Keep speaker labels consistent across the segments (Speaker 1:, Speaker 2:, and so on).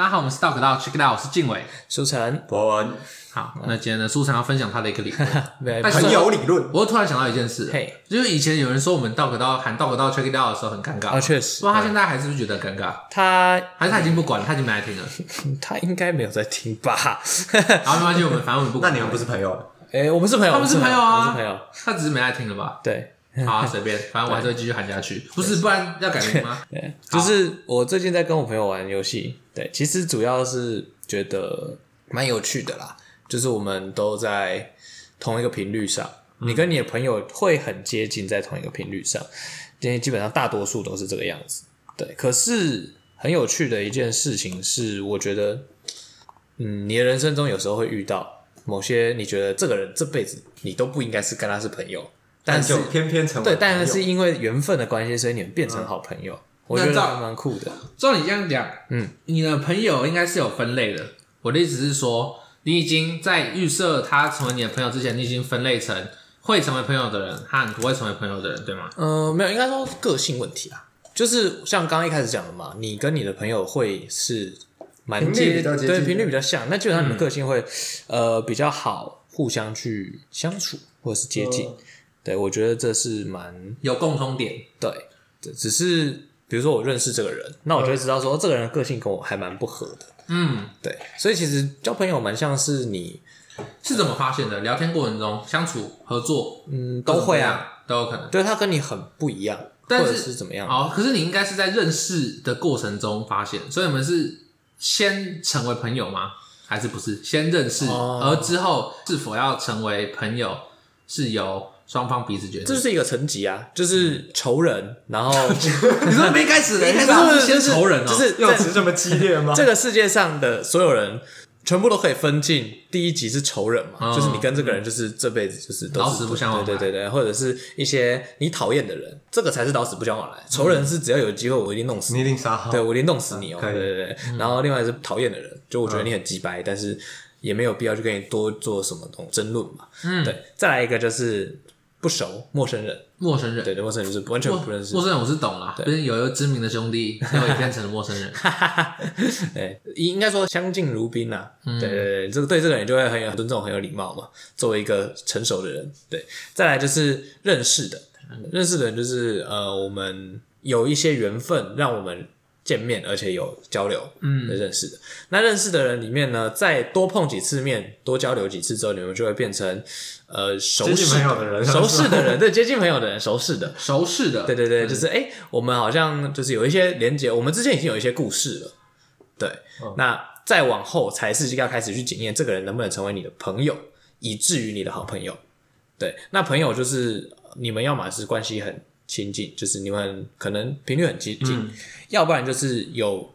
Speaker 1: 大家好，我们是道可道 Check It Out，我是晋玮、
Speaker 2: 书成、
Speaker 3: 博文。
Speaker 1: 好，那今天呢，书成要分享他的一个理论，
Speaker 3: 朋友理论。
Speaker 1: 我突然想到一件事，
Speaker 2: 嘿，
Speaker 1: 就是以前有人说我们道可道喊道可道 Check It Out 的时候很尴尬
Speaker 2: 啊，确实。
Speaker 1: 不过他现在还是不是觉得尴尬？
Speaker 2: 他
Speaker 1: 还是他已经不管了，他已经没来听了。
Speaker 2: 他应该没有在听吧？
Speaker 1: 好，没关系，我们反正我们不管。
Speaker 3: 那你们不是朋友？
Speaker 2: 哎，我们是朋友，
Speaker 1: 他们是朋友啊，
Speaker 2: 是朋友。
Speaker 1: 他只是没来听了吧？
Speaker 2: 对，
Speaker 1: 好啊，随便，反正我还是会继续喊下去。不是，不然要改名吗？
Speaker 2: 对，就是我最近在跟我朋友玩游戏，对，其实主要是觉得蛮有趣的啦。就是我们都在同一个频率上，你跟你的朋友会很接近，在同一个频率上，因为基本上大多数都是这个样子。对，可是很有趣的一件事情是，我觉得，嗯，你的人生中有时候会遇到某些你觉得这个人这辈子你都不应该是跟他是朋友，但是
Speaker 3: 就偏偏成为
Speaker 2: 对，但是因为缘分的关系，所以你们变成好朋友。我觉得还蛮酷的。
Speaker 1: 照你这样讲，嗯，你的朋友应该是有分类的。我的意思是说。你已经在预设他成为你的朋友之前，你已经分类成会成为朋友的人和不会成为朋友的人，对吗？
Speaker 2: 嗯、呃，没有，应该说个性问题啊。就是像刚刚一开始讲的嘛，你跟你的朋友会是蛮接，对，频率比较像，那基本上你们个性会、嗯、呃比较好，互相去相处或者是接近。呃、对，我觉得这是蛮
Speaker 1: 有共通点。
Speaker 2: 对，只是比如说我认识这个人，那我就会知道说这个人的个性跟我还蛮不合的。嗯，对，所以其实交朋友蛮像是你
Speaker 1: 是怎么发现的？聊天过程中相处合作，
Speaker 2: 嗯，都会啊，
Speaker 1: 都有可能。
Speaker 2: 对，他跟你很不一样，
Speaker 1: 但是
Speaker 2: 是怎么样？
Speaker 1: 哦，可是你应该是在认识的过程中发现，所以我们是先成为朋友吗？还是不是先认识，哦、而之后是否要成为朋友是由双方彼此决定？
Speaker 2: 这是一个层级啊，就是仇人，然后
Speaker 1: 你说没开始，没开始先仇人哦，
Speaker 2: 就是
Speaker 3: 用词这么激烈吗？
Speaker 2: 这个世界上的所有人全部都可以分进第一级是仇人嘛，嗯、就是你跟这个人就是这辈子就是都是
Speaker 1: 老死不相往来，
Speaker 2: 对对对对，或者是一些你讨厌的人，这个才是老死不相往来。仇人是只要有机会我一定弄死你，
Speaker 3: 你一定杀好，
Speaker 2: 对我一定弄死你哦，对对对。
Speaker 1: 嗯、
Speaker 2: 然后另外是讨厌的人，就我觉得你很鸡掰，嗯、但是也没有必要去跟你多做什么东争论嘛。嗯，对。再来一个就是。不熟，陌生人，
Speaker 1: 陌生人，
Speaker 2: 对对，陌生人就是完全不认识。
Speaker 1: 陌生人我是懂啦，毕竟有一个知名的兄弟，然后也变成了陌生人。
Speaker 2: 对，应该说相敬如宾呐。对对对，这个对这个人就会很有尊重，很有礼貌嘛。作为一个成熟的人，对。再来就是认识的，认识的人就是呃，我们有一些缘分，让我们。见面而且有交流，嗯，认识的。嗯、那认识的人里面呢，再多碰几次面，多交流几次之后，你们就会变成呃熟识
Speaker 3: 朋友的人，
Speaker 2: 熟识的人，对，接近朋友的人，熟识的，
Speaker 1: 熟识的，
Speaker 2: 对对对，就是哎、欸，我们好像就是有一些连接，我们之前已经有一些故事了，对。嗯、那再往后才是要开始去检验这个人能不能成为你的朋友，以至于你的好朋友。对，那朋友就是你们要么是关系很。亲近就是你们可能频率很接近，嗯、要不然就是有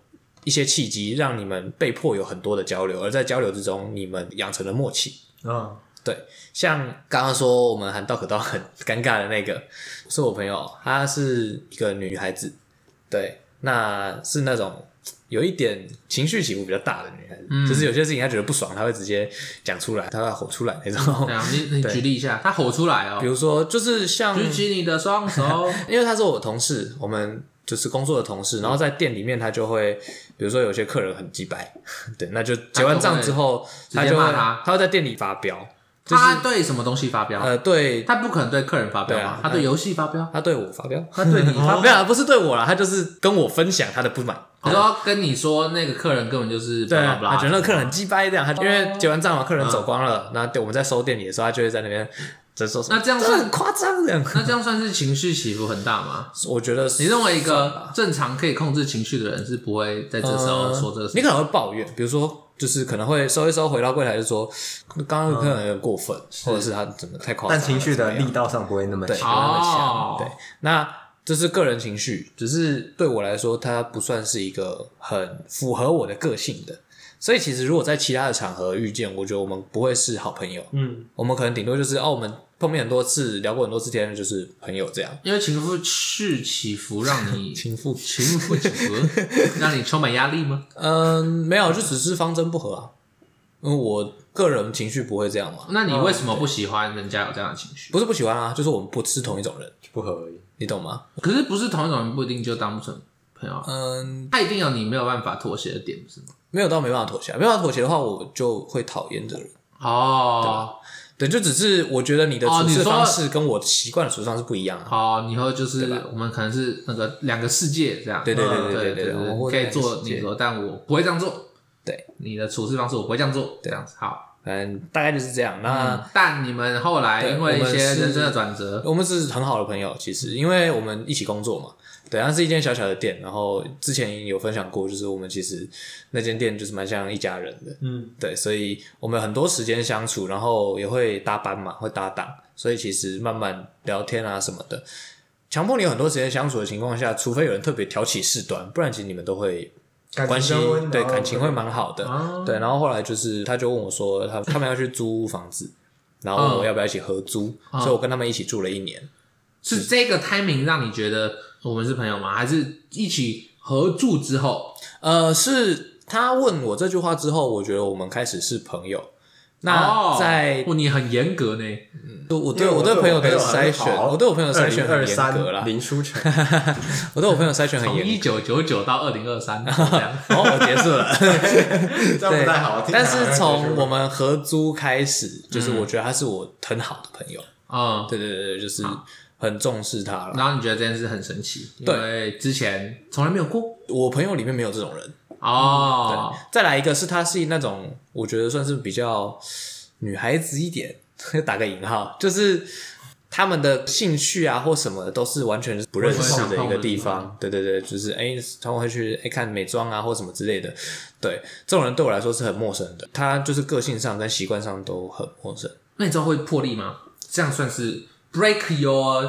Speaker 2: 一些契机让你们被迫有很多的交流，而在交流之中，你们养成了默契。嗯、哦，对，像刚刚说我们喊道可道很尴尬的那个，是我朋友，她是一个女孩子，对，那是那种。有一点情绪起伏比较大的女孩子，嗯、就是有些事情她觉得不爽，她会直接讲出来，她会吼出来那种。
Speaker 1: 嗯、你你举例一下，她吼出来哦。
Speaker 2: 比如说，就是像
Speaker 1: 举起你的双手，
Speaker 2: 因为她是我同事，我们就是工作的同事，然后在店里面，她就会，比如说有些客人很鸡掰，对，那就结完账之后，她就会她会在店里发飙。
Speaker 1: 他对什么东西发飙？
Speaker 2: 呃，对，
Speaker 1: 他不可能对客人发飙啊，他对游戏发飙，
Speaker 2: 他对我发飙，
Speaker 1: 他对你
Speaker 2: 发 飙，不是对我啦，他就是跟我分享他的不满。
Speaker 1: 他说跟你说那个客人根本就是对，
Speaker 2: 他觉得那个客人很鸡掰这样，他因为结完账嘛，客人走光了，那我们在收店里的时候，他就会在那边在说，
Speaker 1: 那这样算
Speaker 2: 很夸张这样，
Speaker 1: 那这样算是情绪起伏很大吗？
Speaker 2: 我觉得，
Speaker 1: 你认为一个正常可以控制情绪的人是不会在这时候说这个事，
Speaker 2: 你可能会抱怨，比如说。就是可能会收一收，回到柜台就说，刚刚可能有点过分，嗯、或者是他怎么太夸张，
Speaker 3: 但情绪的力道上不会那么强，
Speaker 2: 那么强。对，那这是个人情绪，只是对我来说，它不算是一个很符合我的个性的。所以其实如果在其他的场合遇见，我觉得我们不会是好朋友。嗯，我们可能顶多就是哦，我们。碰面很多次，聊过很多次天，就是朋友这样。
Speaker 1: 因为情绪 起伏，让你
Speaker 2: 情妇
Speaker 1: 情妇起伏，让你充满压力吗？
Speaker 2: 嗯，没有，就只是方针不合啊。因为我个人情绪不会这样嘛。
Speaker 1: 那你为什么不喜欢人家有这样的情绪？
Speaker 2: 不是不喜欢啊，就是我们不是同一种人，
Speaker 3: 不合而已。
Speaker 2: 你懂吗？
Speaker 1: 可是不是同一种人，不一定就当不成朋友啊？
Speaker 2: 嗯，
Speaker 1: 他一定有你没有办法妥协的点，是吗？
Speaker 2: 没有到没办法妥协，没办法妥协的话，我就会讨厌这个人。
Speaker 1: 哦，
Speaker 2: 对，就只是我觉得你的处事方式跟我习惯的处事方式不一样啊。
Speaker 1: 好，以后就是我们可能是那个两个世界这样。
Speaker 2: 对对对
Speaker 1: 嗯
Speaker 2: 对对
Speaker 1: 对
Speaker 2: 我会
Speaker 1: 可以做你说，但我不会这样做。
Speaker 2: 对，
Speaker 1: 你的处事方式我不会这样做，这
Speaker 2: 对
Speaker 1: 样子好。
Speaker 2: 嗯，大概就是这样。那、
Speaker 1: 嗯，但你们后
Speaker 2: 来
Speaker 1: 因为一些人生的转折，
Speaker 2: 我们是很好的朋友，其实因为我们一起工作嘛。对，它是一间小小的店，然后之前有分享过，就是我们其实那间店就是蛮像一家人的，
Speaker 3: 嗯，
Speaker 2: 对，所以我们很多时间相处，然后也会搭班嘛，会搭档，所以其实慢慢聊天啊什么的，强迫你有很多时间相处的情况下，除非有人特别挑起事端，不然其实你们都会关
Speaker 3: 系对
Speaker 2: 感情会蛮好的，
Speaker 1: 哦
Speaker 2: 对，然后后来就是他就问我说，他他们要去租房子，然后问我要不要一起合租，
Speaker 1: 嗯。
Speaker 2: 所以我跟他们一起住了一年。
Speaker 1: 是这个 timing 让你觉得我们是朋友吗？还是一起合住之后？
Speaker 2: 呃，是他问我这句话之后，我觉得我们开始是朋友。那
Speaker 1: 哦
Speaker 2: 在、
Speaker 1: 哦，你很严格呢。
Speaker 2: 嗯我对我对朋友的筛选，我对我朋友筛选很
Speaker 3: 二
Speaker 2: 严格啦。
Speaker 3: 林书成，
Speaker 2: 我对我朋友筛选很严格。
Speaker 1: 九九九到二零二三 这样。
Speaker 2: 哦，我结束了。
Speaker 3: 这样不太好。听
Speaker 2: 但是从我们合租开始，就是我觉得他是我很好的朋友。
Speaker 1: 嗯，
Speaker 2: 对对对对，就是很重视他了。
Speaker 1: 然后你觉得这件事很神奇，因
Speaker 2: 对
Speaker 1: 为之前从来没有过。
Speaker 2: 我朋友里面没有这种人。
Speaker 1: 哦，
Speaker 2: 再来一个是他是那种我觉得算是比较女孩子一点，打个引号，就是他们的兴趣啊或什么的都是完全不认识的一个地方。对对对，就是哎、欸，他们会去哎、欸、看美妆啊或什么之类的。对，这种人对我来说是很陌生的，他就是个性上跟习惯上都很陌生。
Speaker 1: 那你知道会破例吗？这样算是 break your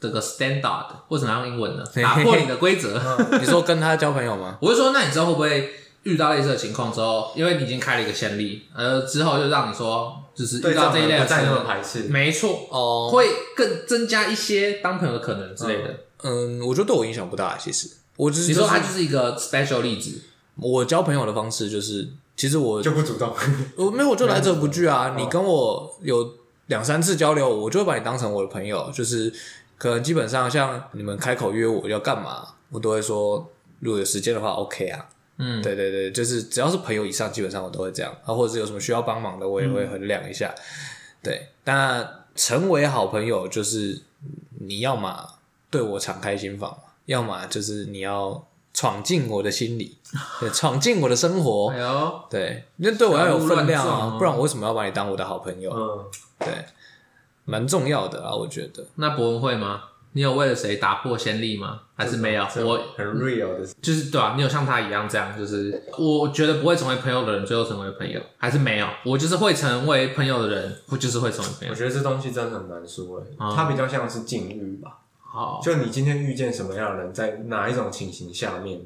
Speaker 1: 这个 standard？为什么要用英文呢？打破你的规则。
Speaker 2: 你说跟他交朋友吗？
Speaker 1: 我就说，那你之后会不会遇到类似的情况之后，因为你已经开了一个先例，呃，之后就让你说，就是遇到这一类的
Speaker 3: 不再那
Speaker 1: 么，
Speaker 3: 排斥。
Speaker 1: 没错，
Speaker 2: 哦，
Speaker 1: 会更增加一些当朋友的可能之类的。
Speaker 2: 嗯，我觉得对我影响不大。其实，我只是
Speaker 1: 你说
Speaker 2: 就是
Speaker 1: 他就是一个 special 例子，
Speaker 2: 我交朋友的方式就是，其实我
Speaker 3: 就不主动，
Speaker 2: 我没有，我就来者不拒啊。你跟我有两三次交流，我就会把你当成我的朋友。就是可能基本上像你们开口约我要干嘛，我都会说，如果有时间的话，OK 啊。
Speaker 1: 嗯，
Speaker 2: 对对对，就是只要是朋友以上，基本上我都会这样。啊，或者是有什么需要帮忙的，我也会衡量一下。对，那成为好朋友，就是你要么对我敞开心房，要么就是你要闯进我的心里，对，闯进我的生活。
Speaker 1: 哎呦，
Speaker 2: 对，那对我要有分量啊，不然我为什么要把你当我的好朋友？
Speaker 3: 嗯，
Speaker 2: 对，蛮重要的啊，我觉得。
Speaker 1: 那博文会吗？你有为了谁打破先例吗？还是没有？我
Speaker 3: 很 real 的，
Speaker 1: 就是对啊，你有像他一样这样，就是我觉得不会成为朋友的人，最后成为朋友，还是没有？我就是会成为朋友的人，我就是会成为朋友
Speaker 3: 我。觉得这东西真的很难说诶，
Speaker 1: 嗯
Speaker 3: 它比较像是境遇吧。
Speaker 1: 好，
Speaker 3: 就你今天遇见什么样的人，在哪一种情形下面，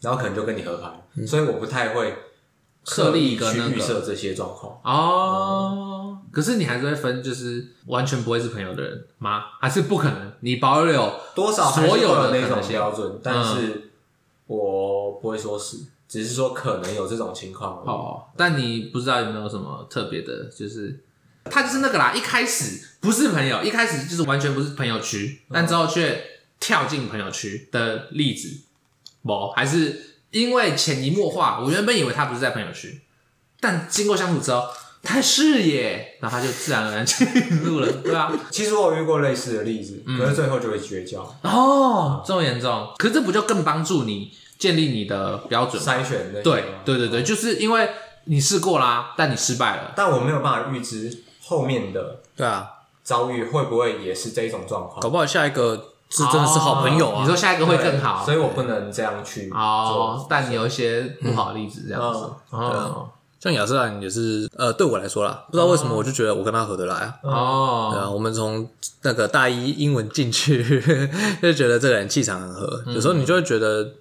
Speaker 3: 然后可能就跟你合拍，所以我不太会
Speaker 1: 设立一个
Speaker 3: 去预设这些状况。
Speaker 1: 哦，可是你还是会分，就是完全不会是朋友的人吗？还是不可能？你保留
Speaker 3: 多少
Speaker 1: 所有的
Speaker 3: 那
Speaker 1: 种
Speaker 3: 标准，但是我不会说是，只是说可能有这种情况。
Speaker 1: 哦，但你不知道有没有什么特别的，就是他就是那个啦，一开始不是朋友，一开始就是完全不是朋友区，但之后却跳进朋友区的例子，某，还是因为潜移默化，我原本以为他不是在朋友区，但经过相处之后，他是耶，然后他就自然而然进入了，对啊，
Speaker 3: 其实我有遇过类似的例子，可是最后就会绝交，
Speaker 1: 哦，这么严重，可是这不就更帮助你建立你的标准吗？
Speaker 3: 筛选那些
Speaker 1: 对对对对，就是因为你试过啦，但你失败了。
Speaker 3: 但我没有办法预知后面的
Speaker 2: 对啊，
Speaker 3: 遭遇会不会也是这种状况。
Speaker 2: 搞不好下一个是真的是好朋友啊。
Speaker 1: 哦你说下一个会更好，
Speaker 3: 所以我不能这样去
Speaker 1: 哦
Speaker 3: 做。，
Speaker 1: 但你有一些不好的例子这样子，哦
Speaker 2: 像亚瑟兰也是，呃，对我来说啦，不知道为什么我就觉得我跟他合得来啊。对
Speaker 1: 哦，
Speaker 2: 啊，我们从那个大一英文进去，就觉得这个人气场很合。有时候你就会觉得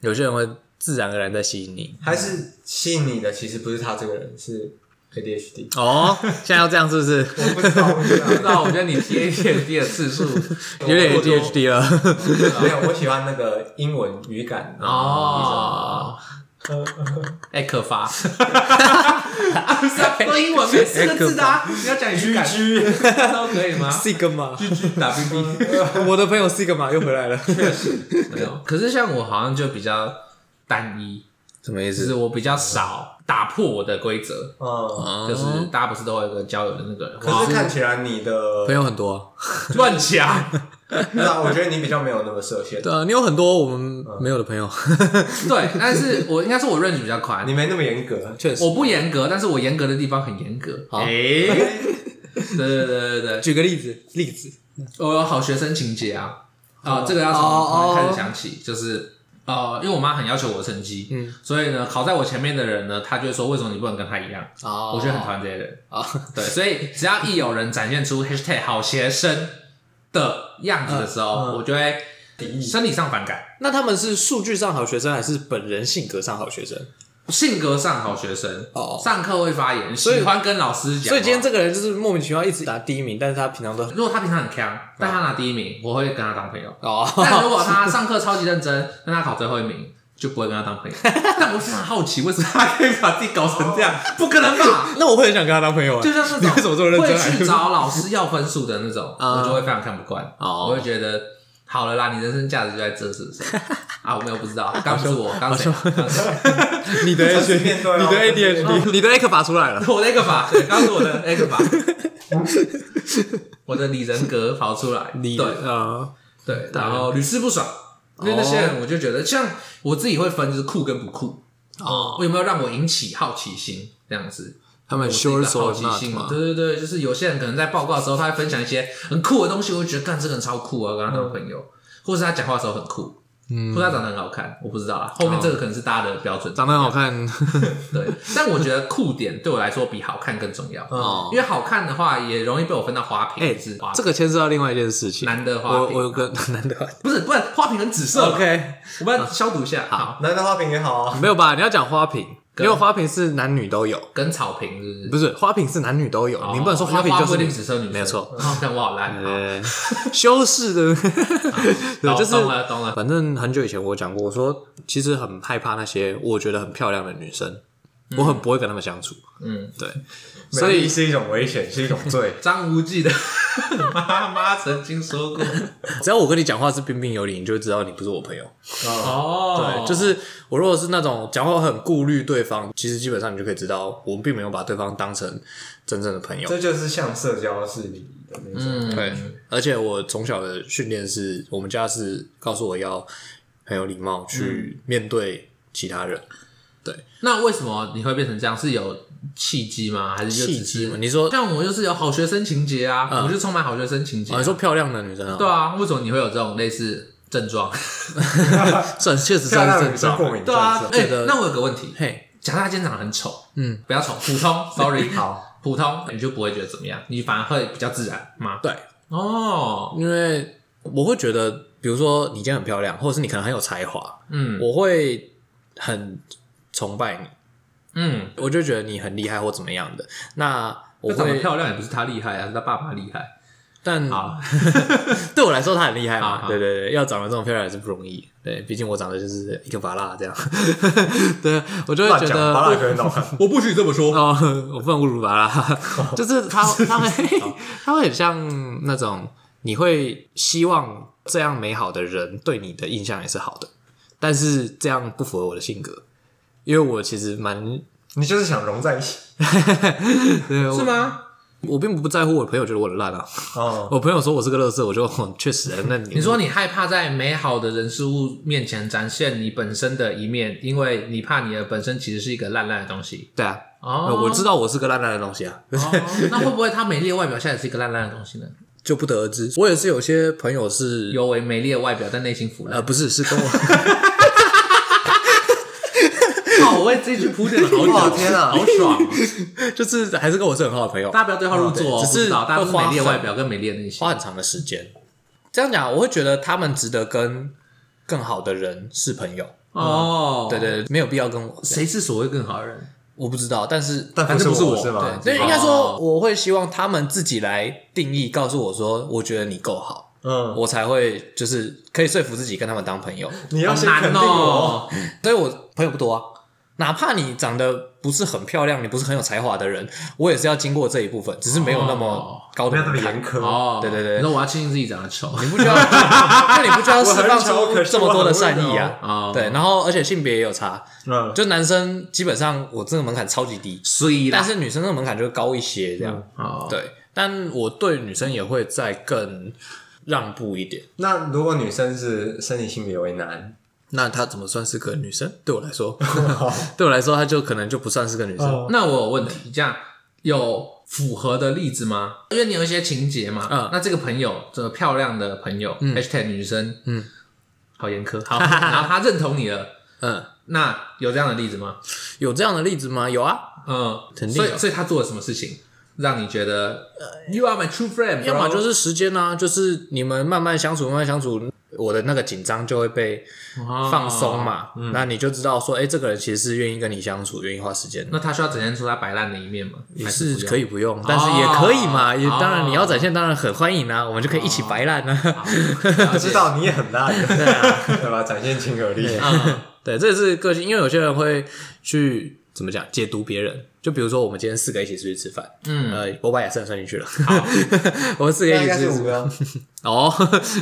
Speaker 2: 有些人会自然而然在吸引你。
Speaker 3: 还是吸引你的其实不是他这个人，是 ADHD。
Speaker 2: 哦，现在要这样是不是？
Speaker 3: 我不知道，我不知道。
Speaker 1: 不知道，我觉得你 T A T N D 的次数
Speaker 2: 有点 ADHD 了。
Speaker 3: 没有，我喜欢那个英文语感
Speaker 1: 哦，艾克法，说英文没四个字的啊，你要讲语感。都可以吗
Speaker 2: ？Sigma，
Speaker 1: 打 B B，
Speaker 2: 我的朋友 Sigma 又回来了。
Speaker 1: 没有，可是像我好像就比较单一，
Speaker 2: 什么意思？
Speaker 1: 就是我比较少打破我的规则。
Speaker 3: 嗯，
Speaker 1: 就是大家不是都会有一个交友的那个，
Speaker 3: 可是看起来你的
Speaker 2: 朋友很多，
Speaker 1: 乱讲。
Speaker 3: 那我觉得你比较没有那么设限。
Speaker 2: 对啊，你有很多我们没有的朋友。
Speaker 1: 对，但是我应该是我 range 比较宽，
Speaker 3: 你没那么严格，
Speaker 2: 确实。
Speaker 1: 我不严格，但是我严格的地方很严格。
Speaker 2: 好，
Speaker 1: 对对对对对，
Speaker 2: 举个例子，例子，
Speaker 1: 我有好学生情节啊。啊，这个要从开始讲起，就是呃，因为我妈很要求我的成绩，嗯，所以呢，考在我前面的人呢，她就会说，为什么你不能跟她一样？哦，我觉得很讨厌这些人啊。对，所以只要一有人展现出 hashtag 好学生。的样子的时候，嗯、我就会生理上反感。
Speaker 2: 那他们是数据上好学生，还是本人性格上好学生？
Speaker 1: 性格上好学生哦，上课会发言，喜欢跟老师讲。
Speaker 2: 所以今天这个人就是莫名其妙一直拿第一名，但是他平常都……
Speaker 1: 如果他平常很强，但他拿第一名，我会跟他当朋友哦。但如果他上课超级认真，但他考最后一名，就不会跟他当朋友。但我非常好奇，为什么他可以把自己搞成这样？不可能吧？
Speaker 2: 那我会很想跟他当朋友啊。就像那种
Speaker 1: 会去找老师要分数的那种，我就会非常看不惯。哦我会觉得。好了啦，你人生价值就在这，是不是？啊，我没有不知道，刚是我，刚谁？
Speaker 2: 你的 A 你的 A D H D，你的 A 克法出来了，
Speaker 1: 我的 A 克法，对，刚是我的 A 克法，我的李人格跑出来，对。啊，对，然后屡试不爽，因为那些人我就觉得，像我自己会分，就是酷跟不酷，哦，有没有让我引起好奇心？这样子？
Speaker 2: 他们修的好奇心
Speaker 1: 嘛，对对对，就是有些人可能在报告的时候，他会分享一些很酷的东西，我会觉得干这个人超酷啊，跟他当朋友，或者是他讲话的时候很酷，嗯，或者他长得很好看，我不知道啊。后面这个可能是大家的标准，
Speaker 2: 长得很好看，
Speaker 1: 对。但我觉得酷点对我来说比好看更重要，因为好看的话也容易被我分到花瓶。哎，是
Speaker 2: 这个牵涉到另外一件事情，
Speaker 1: 男的花瓶，
Speaker 2: 我有个 男的，
Speaker 1: 不是，不是花瓶很紫色，OK，我们消毒一下，好，
Speaker 3: 男的花瓶也好啊，
Speaker 2: 没有吧？你要讲花瓶。因为花瓶是男女都有，
Speaker 1: 跟草坪是
Speaker 2: 不是？不是花瓶是男女都有，你不能说花瓶就是
Speaker 1: 只生女，
Speaker 2: 没有错。
Speaker 1: 看我好烂，
Speaker 2: 修饰的，对，就是
Speaker 1: 懂了懂了。
Speaker 2: 反正很久以前我讲过，我说其实很害怕那些我觉得很漂亮的女生，我很不会跟他们相处。嗯，对。
Speaker 3: 所以是一种危险，是一种罪。
Speaker 1: 张无忌的妈妈曾经说过：“
Speaker 2: 只要我跟你讲话是彬彬有礼，你就会知道你不是我朋友。”哦，对，就是我如果是那种讲话很顾虑对方，其实基本上你就可以知道，我们并没有把对方当成真正的朋友。
Speaker 3: 这就是像社交是礼仪的那种。
Speaker 2: 嗯，对。而且我从小的训练是，我们家是告诉我要很有礼貌去面对其他人。对，
Speaker 1: 那为什么你会变成这样？是有契机吗？还是
Speaker 2: 契机吗？你说
Speaker 1: 像我就是有好学生情节啊，我就充满好学生情节。
Speaker 2: 你说漂亮的女生啊？
Speaker 1: 对啊，为什么你会有这种类似症状？
Speaker 2: 算确实算是症状。
Speaker 1: 对啊，哎，那我有个问题，嘿，假设他今天长得很丑，嗯，不要丑，普通，sorry，好，普通，你就不会觉得怎么样？你反而会比较自然吗？
Speaker 2: 对，哦，因为我会觉得，比如说你今天很漂亮，或者是你可能很有才华，嗯，我会很。崇拜你，嗯，我就觉得你很厉害或怎么样的。那我
Speaker 1: 长得漂亮也不是他厉害啊，是他爸爸厉害。
Speaker 2: 但 对我来说他很厉害嘛。对对对，要长得这么漂亮也是不容易。对，毕竟我长得就是一个芭乐这样。对，我就会觉得
Speaker 3: 芭乐很好看。
Speaker 1: 我不许这么说
Speaker 2: 哦，我不能侮辱芭乐。就是他，他会，他会很像那种你会希望这样美好的人对你的印象也是好的，但是这样不符合我的性格。因为我其实蛮，
Speaker 3: 你就是想融在一起，
Speaker 2: 对
Speaker 1: 是吗？
Speaker 2: 我并不在乎我的朋友觉得我的烂啊。哦，我朋友说我是个乐色，我就确实。那你
Speaker 1: 你说你害怕在美好的人事物面前展现你本身的一面，因为你怕你的本身其实是一个烂烂的东西。
Speaker 2: 对啊，哦，我知道我是个烂烂的东西啊。
Speaker 1: 那会不会他美丽的外表下也是一个烂烂的东西呢？
Speaker 2: 就不得而知。我也是有些朋友是
Speaker 1: 有为美丽的外表，但内心腐烂。
Speaker 2: 呃，不是，是跟我。
Speaker 1: 我为这句铺垫了好久，天啊，好爽！
Speaker 2: 就是还是跟我是很好的朋友，
Speaker 1: 大家不要对号入座，
Speaker 2: 只是
Speaker 1: 大家美丽的外表跟美丽的内心，
Speaker 2: 花很长的时间。这样讲，我会觉得他们值得跟更好的人是朋友。哦，对对，没有必要跟我。
Speaker 1: 谁是所谓更好的人？
Speaker 2: 我不知道，但是
Speaker 3: 但不是我是吗？
Speaker 2: 对，应该说我会希望他们自己来定义，告诉我说，我觉得你够好，嗯，我才会就是可以说服自己跟他们当朋友。
Speaker 3: 你要先肯定我，
Speaker 2: 所以我朋友不多啊。哪怕你长得不是很漂亮，你不是很有才华的人，我也是要经过这一部分，只是没有那么高的
Speaker 3: 没有那么严苛。
Speaker 1: 哦，
Speaker 2: 对对
Speaker 1: 对。那我要庆幸自己长得丑，
Speaker 2: 你不需要，那你不需要释放出这么多的善意啊。
Speaker 1: 哦，
Speaker 2: 对，然后而且性别也有差，
Speaker 3: 嗯，
Speaker 2: 就男生基本上我这个门槛超级低，
Speaker 1: 所以
Speaker 2: 但是女生这个门槛就会高一些，这样。
Speaker 1: 哦，
Speaker 2: 对，但我对女生也会再更让步一点。
Speaker 3: 那如果女生是生理性别为男，
Speaker 2: 那她怎么算是个女生？对我来说，对我来说，她就可能就不算是个女生。
Speaker 3: 哦
Speaker 1: 那我有问题，这样有符合的例子吗？因为你有一些情节嘛，
Speaker 2: 嗯
Speaker 1: 那这个朋友，这个漂亮的朋友、hashtag 女生，
Speaker 2: 嗯，
Speaker 1: 好严苛，好，然后他认同你了，
Speaker 2: 嗯，
Speaker 1: 那有这样的例子吗？
Speaker 2: 有这样的例子吗？有啊，
Speaker 1: 嗯，
Speaker 2: 肯定
Speaker 1: 所以所以他做了什么事情，让你觉得 you are my true friend？
Speaker 2: 要
Speaker 1: 么
Speaker 2: 就是时间啊，就是你们慢慢相处，慢慢相处，我的那个紧张就会被放松嘛。
Speaker 1: 哦
Speaker 2: 那你就知道说，哎、这个人其实是愿意跟你相处，愿意花时间。
Speaker 1: 那他需要展现出他摆烂的一面吗？
Speaker 2: 也
Speaker 1: 还
Speaker 2: 是可以不用，但是也可以嘛。也
Speaker 1: 哦
Speaker 2: 当然你要展现，当然很欢迎啊，我们就可以一起摆烂啊。
Speaker 1: 好
Speaker 3: 我知道你也很烂，对啊，对吧？展现亲和力，
Speaker 1: 嗯
Speaker 2: 对，这也是个性，因为有些人会去怎么讲解读别人。就比如说，我们今天四个一起出去吃饭，
Speaker 1: 嗯，
Speaker 2: 呃，我把亚瑟算进去了。
Speaker 1: 好，
Speaker 2: 我们四个一起出去吃饭。
Speaker 3: 是五个。
Speaker 2: 哦，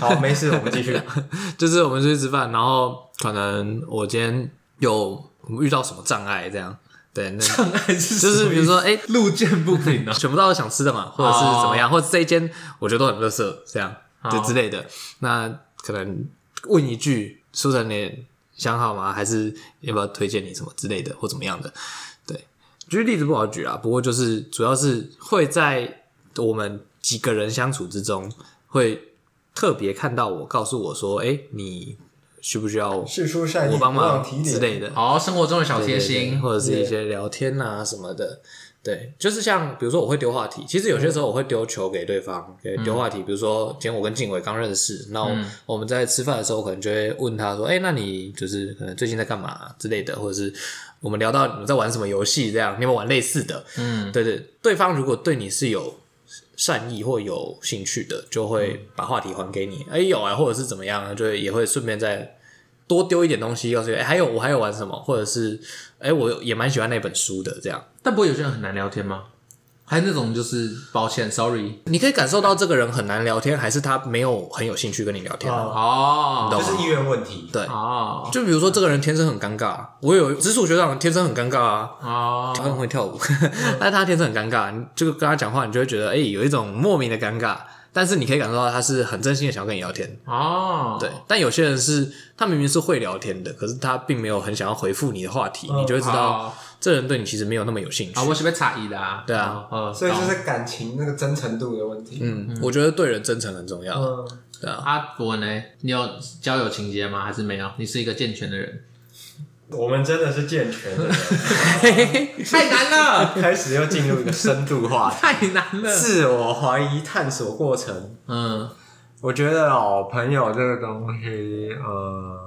Speaker 3: 好，没事，我们继续。
Speaker 2: 就是我们出去吃饭，然后可能我今天有遇到什么障碍，这样对，那
Speaker 1: 障碍是
Speaker 2: 就是比如说，哎、
Speaker 1: 路见不平哦，
Speaker 2: 选不到想吃的嘛，或者是怎么样，或者这一间我觉得都很垃圾，这样就之类的。那可能问一句：“苏成你想好吗？还是要不要推荐你什么之类的，或怎么样的？”对，举例子不好举啊，不过就是主要是会在我们几个人相处之中，会特别看到我，告诉我说：“哎、你需不需要我
Speaker 3: 帮
Speaker 2: 忙。之类的？”
Speaker 1: 好，生活中的小
Speaker 2: 贴
Speaker 1: 心
Speaker 2: 对，或者是一些聊天啊什么的。对，就是像比如说我会丢话题，其实有些时候我会丢球给对方，给丢话题。比如说今天我跟静伟刚认识，那我我们在吃饭的时候，可能就会问他说：“哎，那你就是可能最近在干嘛之类的，或者是我们聊到你们在玩什么游戏，这样你有没有玩类似的？”嗯，对对，对方如果对你是有善意或有兴趣的，就会把话题还给你。哎，有啊，或者是怎么样，就会也会顺便再多丢一点东西，告诉你，哎，还有我还有玩什么，或者是哎，我也蛮喜欢那本书的，这样。
Speaker 1: 但不会有些人很难聊天吗？还有那种就是抱歉，sorry，
Speaker 2: 你可以感受到这个人很难聊天，还是他没有很有兴趣跟你聊天、啊。
Speaker 1: 哦，
Speaker 3: 这是意愿问题。
Speaker 2: 对，
Speaker 1: 哦
Speaker 2: 就比如说这个人天生很尴尬，我有直属学长天生很尴尬啊，
Speaker 1: 哦，
Speaker 2: 他很会跳舞，但他天生很尴尬，你就跟他讲话，你就会觉得哎、欸，有一种莫名的尴尬。但是你可以感受到他是很真心的想要跟你聊天，
Speaker 1: 哦，
Speaker 2: 对。但有些人是他明明是会聊天的，可是他并没有很想要回复你的话题，你就会知道
Speaker 1: 哦
Speaker 2: 这人对你其实没有那么有兴趣。
Speaker 1: 啊，我是被差异的啊，
Speaker 2: 对啊
Speaker 1: 哦，
Speaker 3: 所以就是感情那个真诚度的问题。
Speaker 2: 嗯，我觉得对人真诚很重要。
Speaker 3: 嗯，
Speaker 2: 对啊，
Speaker 1: 阿伯呢？你有交友情节吗？还是没有？你是一个健全的人，
Speaker 3: 我们真的是健全的人。
Speaker 1: 太难了，
Speaker 3: 开始又进入一个深度化，
Speaker 1: 太难了，
Speaker 3: 自我怀疑探索过程。
Speaker 1: 嗯，
Speaker 3: 我觉得哦，朋友这个东西，呃，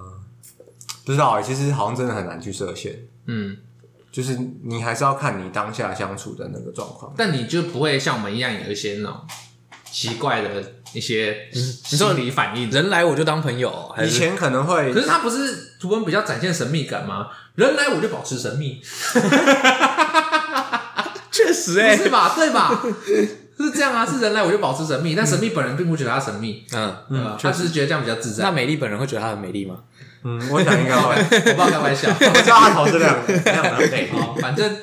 Speaker 3: 不知道欸，其实好像真的很难去设限。
Speaker 1: 嗯，
Speaker 3: 就是你还是要看你当下相处的那个状况。
Speaker 1: 但你就不会像我们一样有一些那种奇怪的一些
Speaker 2: 说
Speaker 1: 心理反应。
Speaker 2: 人来我就当朋友，还是
Speaker 3: 以前可能会
Speaker 1: 可是他不是图文比较展现神秘感吗？人来我就保持神秘，
Speaker 2: 确实哎、
Speaker 1: 不是吧？对吧？是这样啊，是人来我就保持神秘，但神秘本人并不觉得他神秘，
Speaker 2: 嗯，
Speaker 1: 对吧？他只是觉得这样比较自在。
Speaker 2: 那美丽本人会觉得她很美丽吗？
Speaker 3: 嗯，我想应该会。
Speaker 1: 我不知道开玩笑，
Speaker 3: 我知道他头是亮的，亮的很美。
Speaker 1: 好，反正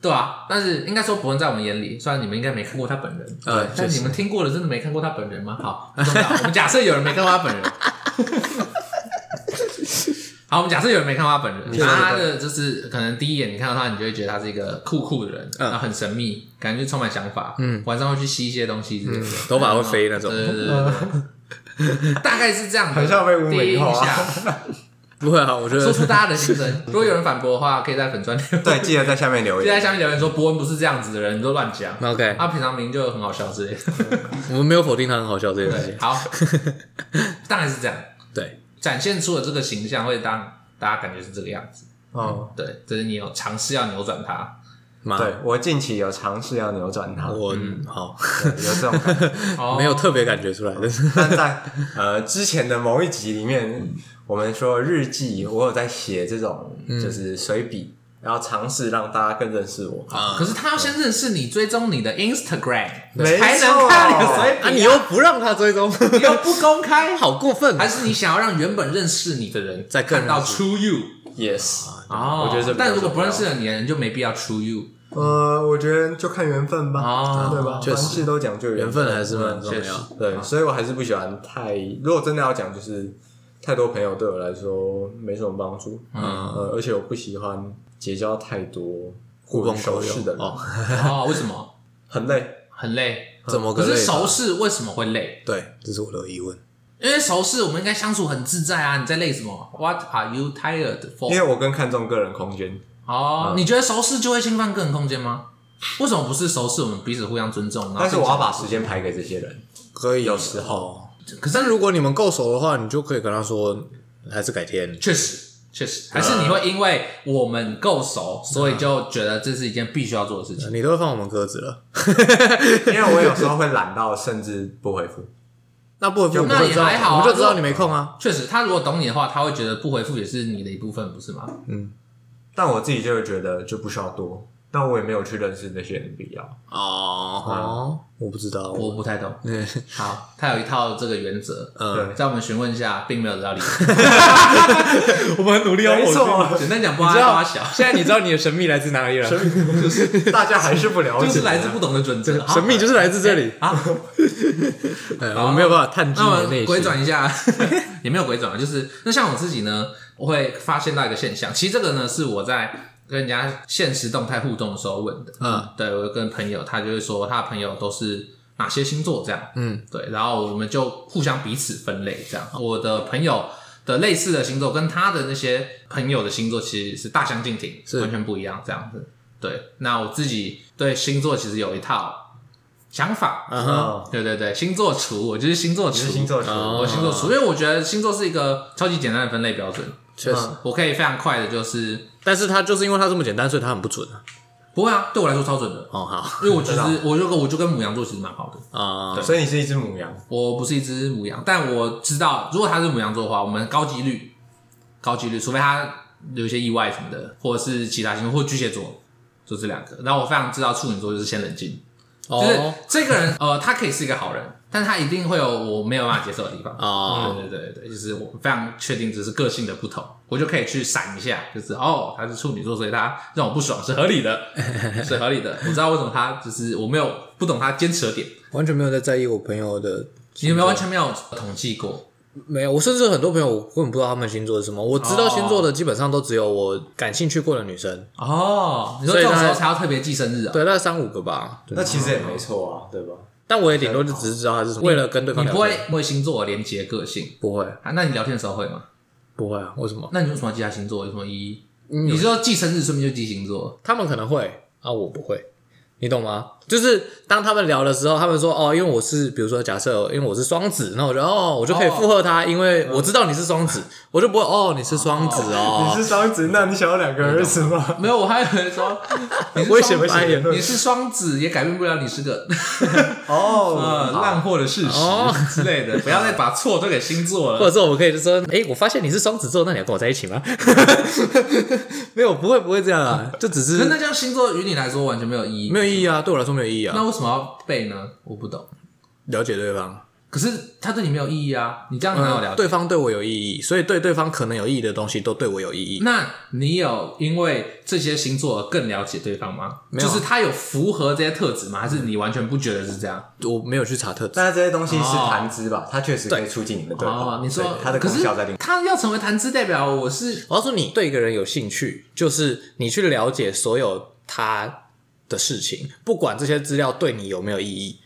Speaker 1: 对啊，但是应该说伯恩在我们眼里，虽然你们应该没看过他本人，
Speaker 2: 呃
Speaker 1: 但你们听过的，真的没看过他本人吗？好，不重要。我们假设有人没看过他本人。好，我们假设有人没看过他本人，他的就是可能第一眼你看到他，你就会觉得他是一个酷酷的人，然后很神秘，感觉充满想法，嗯，晚上会去吸一些东西之类的，
Speaker 2: 头发会飞那种。
Speaker 1: 对对对对，大概是这样的，
Speaker 3: 很像被污名化。
Speaker 1: 第一印象
Speaker 2: 不会啊，我觉得
Speaker 1: 说出大家的心声。如果有人反驳的话，可以在粉专留言，
Speaker 3: 对，记得在下面留
Speaker 1: 言，记
Speaker 3: 得在。
Speaker 1: 下面留言说博文不是这样子的人，你都乱讲。
Speaker 2: OK，
Speaker 1: 他平常明明就很好笑之类的。
Speaker 2: 我们没有否定他很好笑这件事情。
Speaker 1: 好，当然是这样，
Speaker 2: 对，
Speaker 1: 展现出的这个形象会让大家感觉是这个样子。
Speaker 3: 嗯，
Speaker 1: 对，就是你有尝试要扭转它。
Speaker 2: 妈
Speaker 3: 对我近期有尝试要扭转它，
Speaker 2: 我好
Speaker 3: 有这种感觉。
Speaker 1: 哦
Speaker 2: 没有特别感觉出来，但是
Speaker 3: 但在呃之前的某一集里面，我们说日记，我有在写这种就是随笔，然后尝试让大家更认识我。
Speaker 2: 啊
Speaker 1: 可是他要先认识你，追踪你的 Instagram，才能看你的随笔
Speaker 2: 啊，你又不让他追踪，
Speaker 1: 你又不公开，
Speaker 2: 好过分啊！
Speaker 1: 还是你想要让原本认识你的人
Speaker 2: 再更
Speaker 1: 看到 True
Speaker 3: You？Yes，
Speaker 1: 哦，
Speaker 3: 我觉得这
Speaker 1: 但如果不认识的你的人，就没必要 True You。
Speaker 3: 呃，我觉得就看缘分吧，
Speaker 1: 哦
Speaker 3: 对吧？凡事都讲究
Speaker 2: 缘分还是蛮重要。
Speaker 3: 对，所以我还是不喜欢太。如果真的要讲，就是太多朋友对我来说没什么帮助。
Speaker 2: 嗯，
Speaker 3: 呃，而且我不喜欢结交太多
Speaker 2: 狐朋狗友
Speaker 3: 熟识的人，
Speaker 2: 哦，
Speaker 1: 哦，为什么？
Speaker 3: 很累。
Speaker 1: 很累。
Speaker 2: 怎么个累
Speaker 1: 可是熟识为什么会累？
Speaker 2: 对，这是我的疑问。
Speaker 1: 因为熟识我们应该相处很自在啊！你在累什么？What are you tired
Speaker 3: 因
Speaker 1: for？
Speaker 3: 因为我更看重个人空间。
Speaker 1: 哦，你觉得熟识就会侵犯个人空间吗？为什么不是熟识？我们彼此互相尊重。
Speaker 3: 但是我要把时间排给这些人。
Speaker 2: 可以
Speaker 3: 有时候，
Speaker 1: 可是
Speaker 2: 如果你们够熟的话，你就可以跟他说，还是改天。
Speaker 1: 确实确实，还是你会因为我们够熟，所以就觉得这是一件必须要做的事情。
Speaker 2: 你都会放我们鸽子了，
Speaker 3: 因为我有时候会懒到甚至不回复。
Speaker 2: 那不回复
Speaker 1: 那也还好啊
Speaker 2: 我们就知道你没空啊。
Speaker 1: 确实，他如果懂你的话，他会觉得不回复也是你的一部分，不是吗？
Speaker 3: 嗯但我自己就会觉得就不需要多，但我也没有去认识那些人的必要。
Speaker 2: 哦哦，我不知道，
Speaker 1: 我不太懂。
Speaker 2: 嗯
Speaker 1: 好，他有一套这个原则。
Speaker 2: 嗯，
Speaker 1: 在我们询问下，并没有得到理解。
Speaker 2: 我们很努力
Speaker 3: 没错，
Speaker 1: 简单讲，不
Speaker 2: 你知道
Speaker 1: 爱花小，
Speaker 2: 现在你知道你的神秘来自哪里了？
Speaker 3: 神秘就是大家还是不了解，
Speaker 1: 就是来自不懂的准则。
Speaker 2: 神秘就是来自这里
Speaker 1: 啊。
Speaker 2: 哎我们没有办法探知
Speaker 1: 那
Speaker 2: 你的内
Speaker 1: 我们回
Speaker 2: 心。
Speaker 1: 转一下，也没有回转，就是那像我自己呢，我会发现到一个现象，其实这个呢是我在跟人家现实动态互动的时候问的。
Speaker 2: 嗯，
Speaker 1: 对我跟朋友，他就会说他的朋友都是哪些星座这样。
Speaker 2: 嗯，
Speaker 1: 对，然后我们就互相彼此分类这样。我的朋友的类似的星座跟他的那些朋友的星座其实是大相径庭，
Speaker 2: 是
Speaker 1: 完全不一样这样子。对，那我自己对星座其实有一套想法。
Speaker 2: 嗯哼，
Speaker 3: 嗯，
Speaker 1: 对对对，星座厨，我就是星座
Speaker 3: 厨，星座球，
Speaker 2: 哦
Speaker 1: 我星座厨，因为我觉得星座是一个超级简单的分类标准，
Speaker 2: 确实。
Speaker 3: 嗯
Speaker 1: 我可以非常快的，就是
Speaker 2: 但是他就是因为他这么简单，所以他很不准啊。
Speaker 1: 不会啊，对我来说超准的，
Speaker 2: 哦，好。
Speaker 1: 因为我其
Speaker 3: 实
Speaker 1: 我就跟我就跟母羊座其实蛮好的，
Speaker 2: 啊，
Speaker 3: 所以你是一只母羊，
Speaker 1: 我不是一只母羊，但我知道如果他是母羊座的话，我们高几率高几率，除非他有一些意外什么的，或者是其他星座或巨蟹座，就这两个。然后我非常知道处女座就是先冷静，就是
Speaker 2: 哦
Speaker 1: 这个人呃，他可以是一个好人，但他一定会有我没有办法接受的地方。
Speaker 2: 哦，
Speaker 1: 对对对对，就是我非常确定只是个性的不同，我就可以去闪一下，就是哦，他是处女座，所以他让我不爽是合理的，是合理的。我知道为什么他就是我没有不懂他坚持的点，
Speaker 2: 完全没有在在意我朋友的。
Speaker 1: 你有没有完全没有统计过？
Speaker 2: 没有，我甚至很多朋友，我根本不知道他们星座是什么。我知道星座的基本上都只有我感兴趣过的女生，
Speaker 1: 哦，你说这种时候才要特别记生日啊、
Speaker 2: 对，大概三五个吧。对
Speaker 3: 那其实也没错啊，对吧？
Speaker 2: 但我也顶多就只是知道他是什么，为了跟对方聊
Speaker 1: 你不会
Speaker 2: 天。
Speaker 1: 为星座而连接个性
Speaker 2: 不会，
Speaker 1: 啊？那你聊天的时候会吗？
Speaker 2: 不会啊？为什么？
Speaker 1: 那你为什么要记他星座？有什么意义？你是说记生日顺便就记星座？
Speaker 2: 他们可能会啊，我不会，你懂吗？就是当他们聊的时候，他们说哦，因为我是，比如说假设，因为我是双子，那我就哦，我就可以附和他，因为我知道你是双子，我就不会哦，你是双子哦，
Speaker 3: 你是双子，那你想要两个儿子吗？
Speaker 1: 没有，我还以为说你是
Speaker 2: 危险
Speaker 1: 双
Speaker 2: 发言论
Speaker 1: 你是双子，也改变不了你是个
Speaker 3: 哦，
Speaker 1: 呃烂货的事实
Speaker 2: 哦
Speaker 1: 之类的，不要再把错都给星座了。
Speaker 2: 或者说我们可以就说，哎，我发现你是双子座，那你要跟我在一起吗？没有，不会，不会这样啊，就只是
Speaker 1: 那这样星座于你来说完全没有意义，
Speaker 2: 没有意义啊，对我来说没有意义啊，
Speaker 1: 那为什么要背呢？我不懂。
Speaker 2: 了解对方。
Speaker 1: 可是他对你没有意义啊，你这样哪有了解？
Speaker 2: 嗯对方对我有意义，所以对对方可能有意义的东西都对我有意义。
Speaker 1: 那你有因为这些星座而更了解对方吗？
Speaker 2: 没有啊
Speaker 1: 就是他有符合这些特质吗？还是你完全不觉得是这样？
Speaker 2: 我没有去查特质，
Speaker 3: 但是这些东西是谈资吧，它确实可以促进你们对话。
Speaker 1: 哦，你说
Speaker 3: 所以它的
Speaker 1: 可是
Speaker 3: 功效在另。
Speaker 1: 他要成为谈资代表，我是
Speaker 2: 我要说你对一个人有兴趣，就是你去了解所有他的事情，不管这些资料对你有没有意义。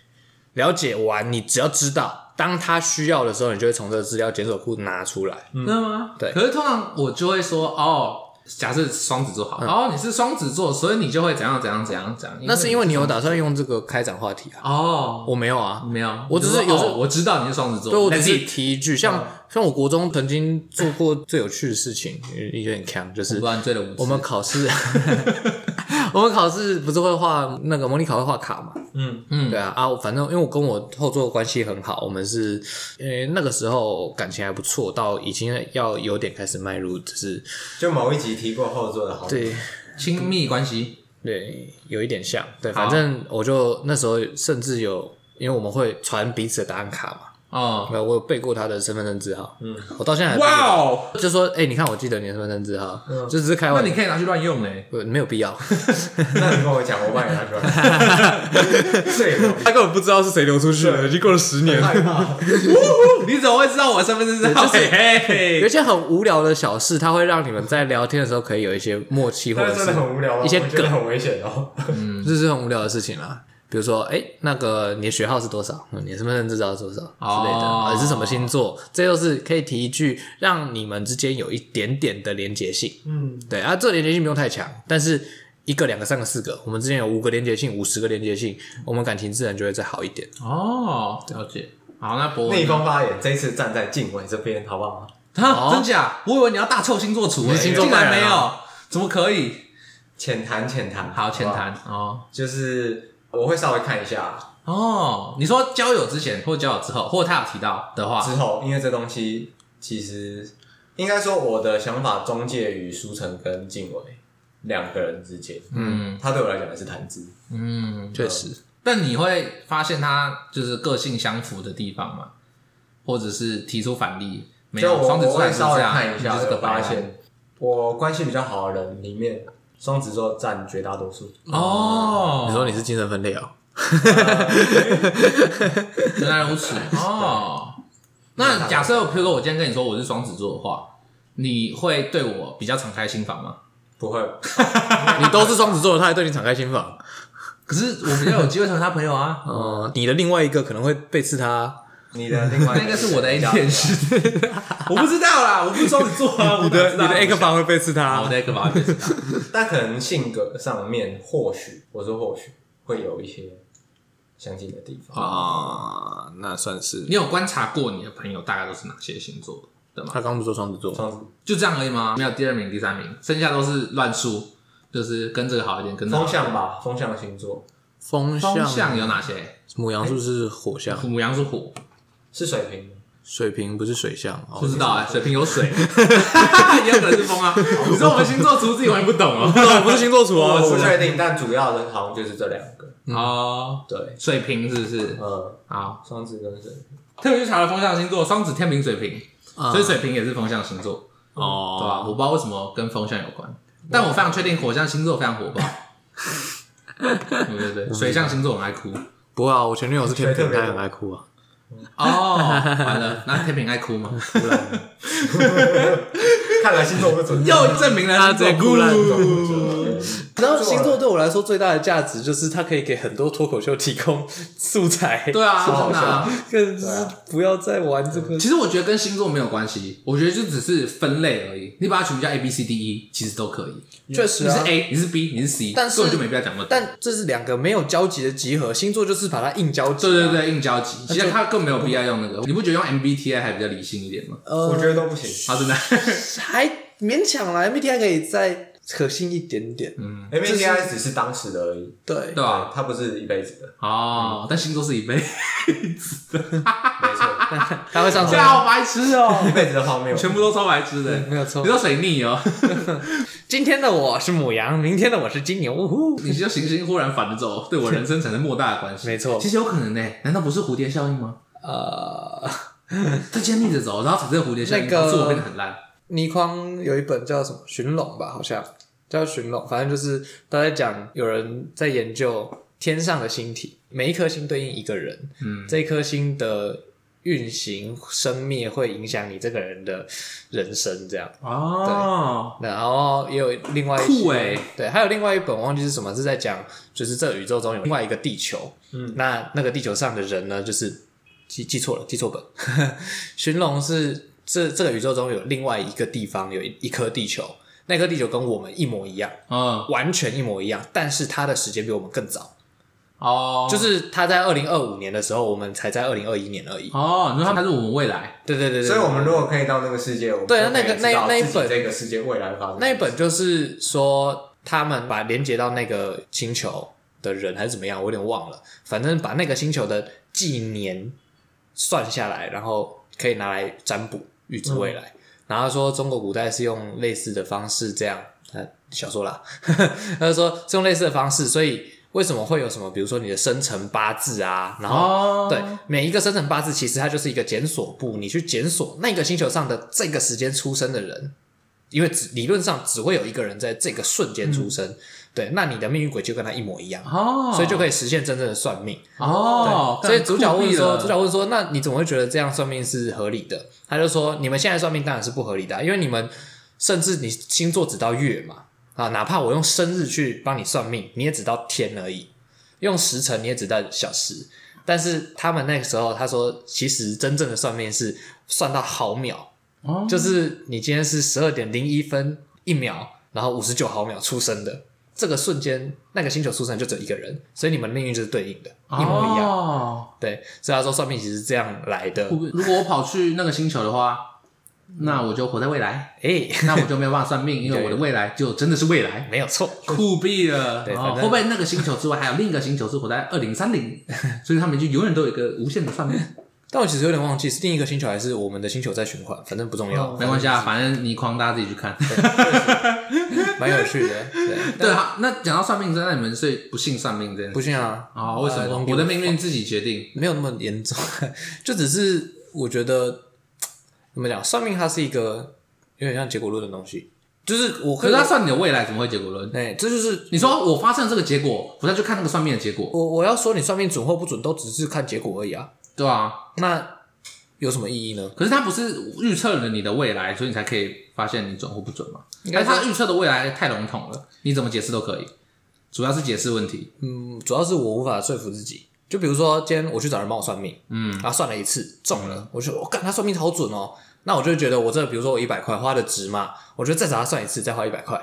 Speaker 2: 了解完，你只要知道，当他需要的时候，你就会从这个资料检索库拿出来。
Speaker 1: 真的吗？
Speaker 2: 对。
Speaker 1: 可是通常我就会说，哦，假设双子座好，哦，你是双子座，所以你就会怎样怎样怎样怎样。
Speaker 2: 那是因为你有打算用这个开展话题啊？
Speaker 1: 哦，
Speaker 2: 我没有啊，
Speaker 1: 没有，
Speaker 2: 我只是有时候
Speaker 1: 哦我知道你是双子座，
Speaker 2: 对我只
Speaker 1: That's
Speaker 2: 是
Speaker 1: it
Speaker 2: 提一句，像像我国中曾经做过最有趣的事情，有点强，就是
Speaker 1: 我不知道你追了五次
Speaker 2: 我们考试，我们考试不是会画那个模拟考会画卡嘛？
Speaker 3: 嗯
Speaker 1: 嗯
Speaker 2: 对啊啊，反正因为我跟我后座关系很好，我们是呃那个时候感情还不错，到已经要有点开始迈入，就是
Speaker 3: 就某一集提过后座的好，
Speaker 2: 对
Speaker 1: 亲密关系，
Speaker 2: 对，有一点像。对，反正我就那时候甚至有，因为我们会传彼此的答案卡嘛。哦，没有，我有背过他的身份证字号。嗯，我到现在还
Speaker 1: 哇哦，
Speaker 2: 就说，哎，你看，我记得你的身份证字号，就只是开玩笑。
Speaker 1: 那你可以拿去乱用嘞，
Speaker 2: 没有必要。
Speaker 3: 那你跟我讲，我帮你拿出来。对，
Speaker 2: 他根本不知道是谁流出去了，已经过了十年。
Speaker 1: 你怎么会知道我的身份证字号？就是
Speaker 2: 有些很无聊的小事，它会让你们在聊天的时候可以有一些默契，或者是
Speaker 3: 很无聊，
Speaker 2: 一些梗
Speaker 3: 很危险哦。
Speaker 2: 嗯，这是很无聊的事情啦。比如说，哎，那个你的学号是多少？你的身份证字号是多少之类的？你是什么星座？这又是可以提一句，让你们之间有一点点的连结性。嗯，对啊，这连结性不用太强，但是一个、两个、三个、四个，我们之间有五个连结性，五十个连结性，我们感情自然就会再好一点。
Speaker 1: 哦，了解。好，那博
Speaker 3: 逆风发言，这一次站在静文这边，好不好？
Speaker 1: 哈，真假？我以为你要大臭星座图，竟然没有，怎么可以？
Speaker 3: 浅谈，浅谈，
Speaker 1: 好，浅谈哦，
Speaker 3: 就是。我会稍微看一下
Speaker 1: 哦。你说交友之前，或交友之后，或者他有提到的话
Speaker 3: 之后，因为这东西其实应该说我的想法中介于书城跟静伟两个人之间。嗯，他对我来讲也是谈资。
Speaker 1: 嗯，确实。但你会发现他就是个性相符的地方吗？或者是提出反例？没有，双子座
Speaker 3: 会稍微看一下这个发现。我关系比较好的人里面。双子座占绝大多数
Speaker 2: 哦。你说你是精神分裂啊？
Speaker 1: 原来如此 哦。那假设，比如说我今天跟你说我是双子座的话，你会对我比较敞开心房吗？
Speaker 3: 不会。
Speaker 2: 你都是双子座，他还对你敞开心房？
Speaker 1: 可是我比较有机会成为他朋友啊。
Speaker 2: 哦，你的另外一个可能会背刺他。
Speaker 3: 你的另外
Speaker 1: 那个是我的 A 天使，我不知道啦，我不是双子座啊。
Speaker 2: 你的你的 A 克房会背刺他，
Speaker 1: 我的 A 克房会背刺他。
Speaker 3: 但可能性格上面，或许我说或许会有一些相近的地方
Speaker 2: 啊。那算是
Speaker 1: 你有观察过你的朋友大概都是哪些星座的吗？
Speaker 2: 他刚不说双子座，
Speaker 3: 双子
Speaker 1: 就这样而已吗？没有第二名、第三名，剩下都是乱数，就是跟这个好一点，跟
Speaker 3: 风象吧，风象星座，
Speaker 2: 风
Speaker 1: 象有哪些？
Speaker 2: 母羊是不是火象？
Speaker 1: 母羊是火。
Speaker 3: 是水瓶，
Speaker 2: 水瓶不是水象，
Speaker 1: 不知道哎，水瓶有水，也有可能是风啊。你说我们星座厨自己我也不懂哦，
Speaker 2: 不是星座厨啊，
Speaker 3: 我不确定，但主要的好像就是这两个
Speaker 1: 哦。对，水瓶是不是？
Speaker 3: 嗯，
Speaker 1: 好，
Speaker 3: 双子跟水瓶。
Speaker 1: 特别去查了风象星座，双子、天平、水瓶，所以水瓶也是风象星座哦，对吧？我不知道为什么跟风象有关，但我非常确定火象星座非常火爆。对对对，水象星座很爱哭。
Speaker 2: 不会啊，我前女友是天平，她很爱哭啊。
Speaker 1: 哦，完了，那天平爱哭吗？哭了，
Speaker 3: 看来星座不准，
Speaker 1: 又证明了他在哭了。
Speaker 2: 然后星座对我来说最大的价值就是它可以给很多脱口秀提供素材。
Speaker 1: 对啊，好笑。
Speaker 2: 更是不要再玩这个。
Speaker 1: 其实我觉得跟星座没有关系，我觉得就只是分类而已。你把它取名叫 A B C D E，其实都可以。
Speaker 2: 确实，
Speaker 1: 你是 A，你是 B，你是 C，
Speaker 2: 但是
Speaker 1: 根本就没必要讲那。
Speaker 2: 但这是两个没有交集的集合，星座就是把它硬交集。
Speaker 1: 对对对，硬交集。其实它更没有必要用那个。你不觉得用 M B T I 还比较理性一点吗？
Speaker 3: 呃，我觉得都不行。
Speaker 1: 好，真的
Speaker 2: 还勉强啦，M B T I 可以再。可信一点点，
Speaker 3: 嗯，MBTI 只是当时的而已，
Speaker 2: 对
Speaker 1: 对吧？
Speaker 3: 它不是一辈子的
Speaker 1: 哦，但星座是一辈子的，
Speaker 3: 没错，
Speaker 2: 它会上升，
Speaker 1: 好白痴哦，
Speaker 3: 一辈子的荒谬，
Speaker 1: 全部都超白痴的，
Speaker 2: 没有错。
Speaker 1: 你说水逆哦，
Speaker 2: 今天的我是母羊，明天的我是金牛，呜呼，
Speaker 1: 你就行星忽然反着走，对我人生产生莫大的关系，
Speaker 2: 没错。
Speaker 1: 其实有可能呢，难道不是蝴蝶效应吗？呃，它既然逆着走，然后产生蝴蝶效应，导致我变得很烂。
Speaker 2: 倪匡有一本叫什么《寻龙》吧，好像。叫寻龙，反正就是都在讲有人在研究天上的星体，每一颗星对应一个人，嗯，这一颗星的运行生灭会影响你这个人的人生，这样。哦。对，然后也有另外一些，酷欸，对，还有另外一本忘记是什么，是在讲就是这宇宙中有另外一个地球，嗯，那那个地球上的人呢，就是记记错了，记错本，寻龙是这这个宇宙中有另外一个地方有一一颗地球。那颗地球跟我们一模一样，嗯，完全一模一样，但是它的时间比我们更早，哦，就是它在二零二五年的时候，我们才在二零二一年而已，
Speaker 1: 哦，你说它是我们未来，
Speaker 2: 对对对对，
Speaker 3: 所以我们如果可以到那个世界，
Speaker 2: 我们对啊，那个那那一本
Speaker 3: 这个世界未来发生，
Speaker 2: 那一本就是说他们把连接到那个星球的人还是怎么样，我有点忘了，反正把那个星球的纪年算下来，然后可以拿来占卜预知未来。然后说中国古代是用类似的方式这样，呃，小说啦，他就说是用类似的方式，所以为什么会有什么，比如说你的生辰八字啊，然后、哦、对每一个生辰八字，其实它就是一个检索簿，你去检索那个星球上的这个时间出生的人，因为只理论上只会有一个人在这个瞬间出生。嗯对，那你的命运轨就跟他一模一样，哦，所以就可以实现真正的算命哦。所以主角问说，主角问说，那你怎么会觉得这样算命是合理的？他就说，你们现在算命当然是不合理的，因为你们甚至你星座只到月嘛，啊，哪怕我用生日去帮你算命，你也只到天而已，用时辰你也只到小时。但是他们那个时候他说，其实真正的算命是算到毫秒，哦，就是你今天是十二点零一分一秒，然后五十九毫秒出生的。这个瞬间，那个星球出生就只有一个人，所以你们命运就是对应的，一模一样。哦、对，所以他说算命其实是这样来的。
Speaker 1: 如果我跑去那个星球的话，那我就活在未来。哎、欸，那我就没有办法算命，因为我的未来就真的是未来，
Speaker 2: 没有错，
Speaker 1: 酷毙了。对，会不会那个星球之外还有另一个星球是活在二零三零？所以他们就永远都有一个无限的算命。
Speaker 2: 但我其实有点忘记是另一个星球还是我们的星球在循环，反正不重要，
Speaker 1: 没关系啊，反正你狂，大家自己去看，
Speaker 2: 蛮有趣的。对
Speaker 1: 对，好，那讲到算命，那你们是不信算命的？
Speaker 2: 不信啊？
Speaker 1: 啊？为什么？我的命运自己决定，
Speaker 2: 没有那么严重，就只是我觉得怎么讲，算命它是一个有点像结果论的东西，就是我
Speaker 1: 可是他算你的未来，怎么会结果论？
Speaker 2: 哎，这就是
Speaker 1: 你说我发生这个结果，我再去看那个算命的结果。
Speaker 2: 我我要说你算命准或不准，都只是看结果而已啊。
Speaker 1: 对啊，
Speaker 2: 那有什么意义呢？
Speaker 1: 可是它不是预测了你的未来，所以你才可以发现你准或不准嘛？应该他预测的未来太笼统了，你怎么解释都可以，主要是解释问题。
Speaker 2: 嗯，主要是我无法说服自己。就比如说，今天我去找人帮我算命，嗯，然后算了一次中了，我就我干他算命好准哦，那我就觉得我这比如说我一百块花的值嘛，我觉得再找他算一次，再花一百块，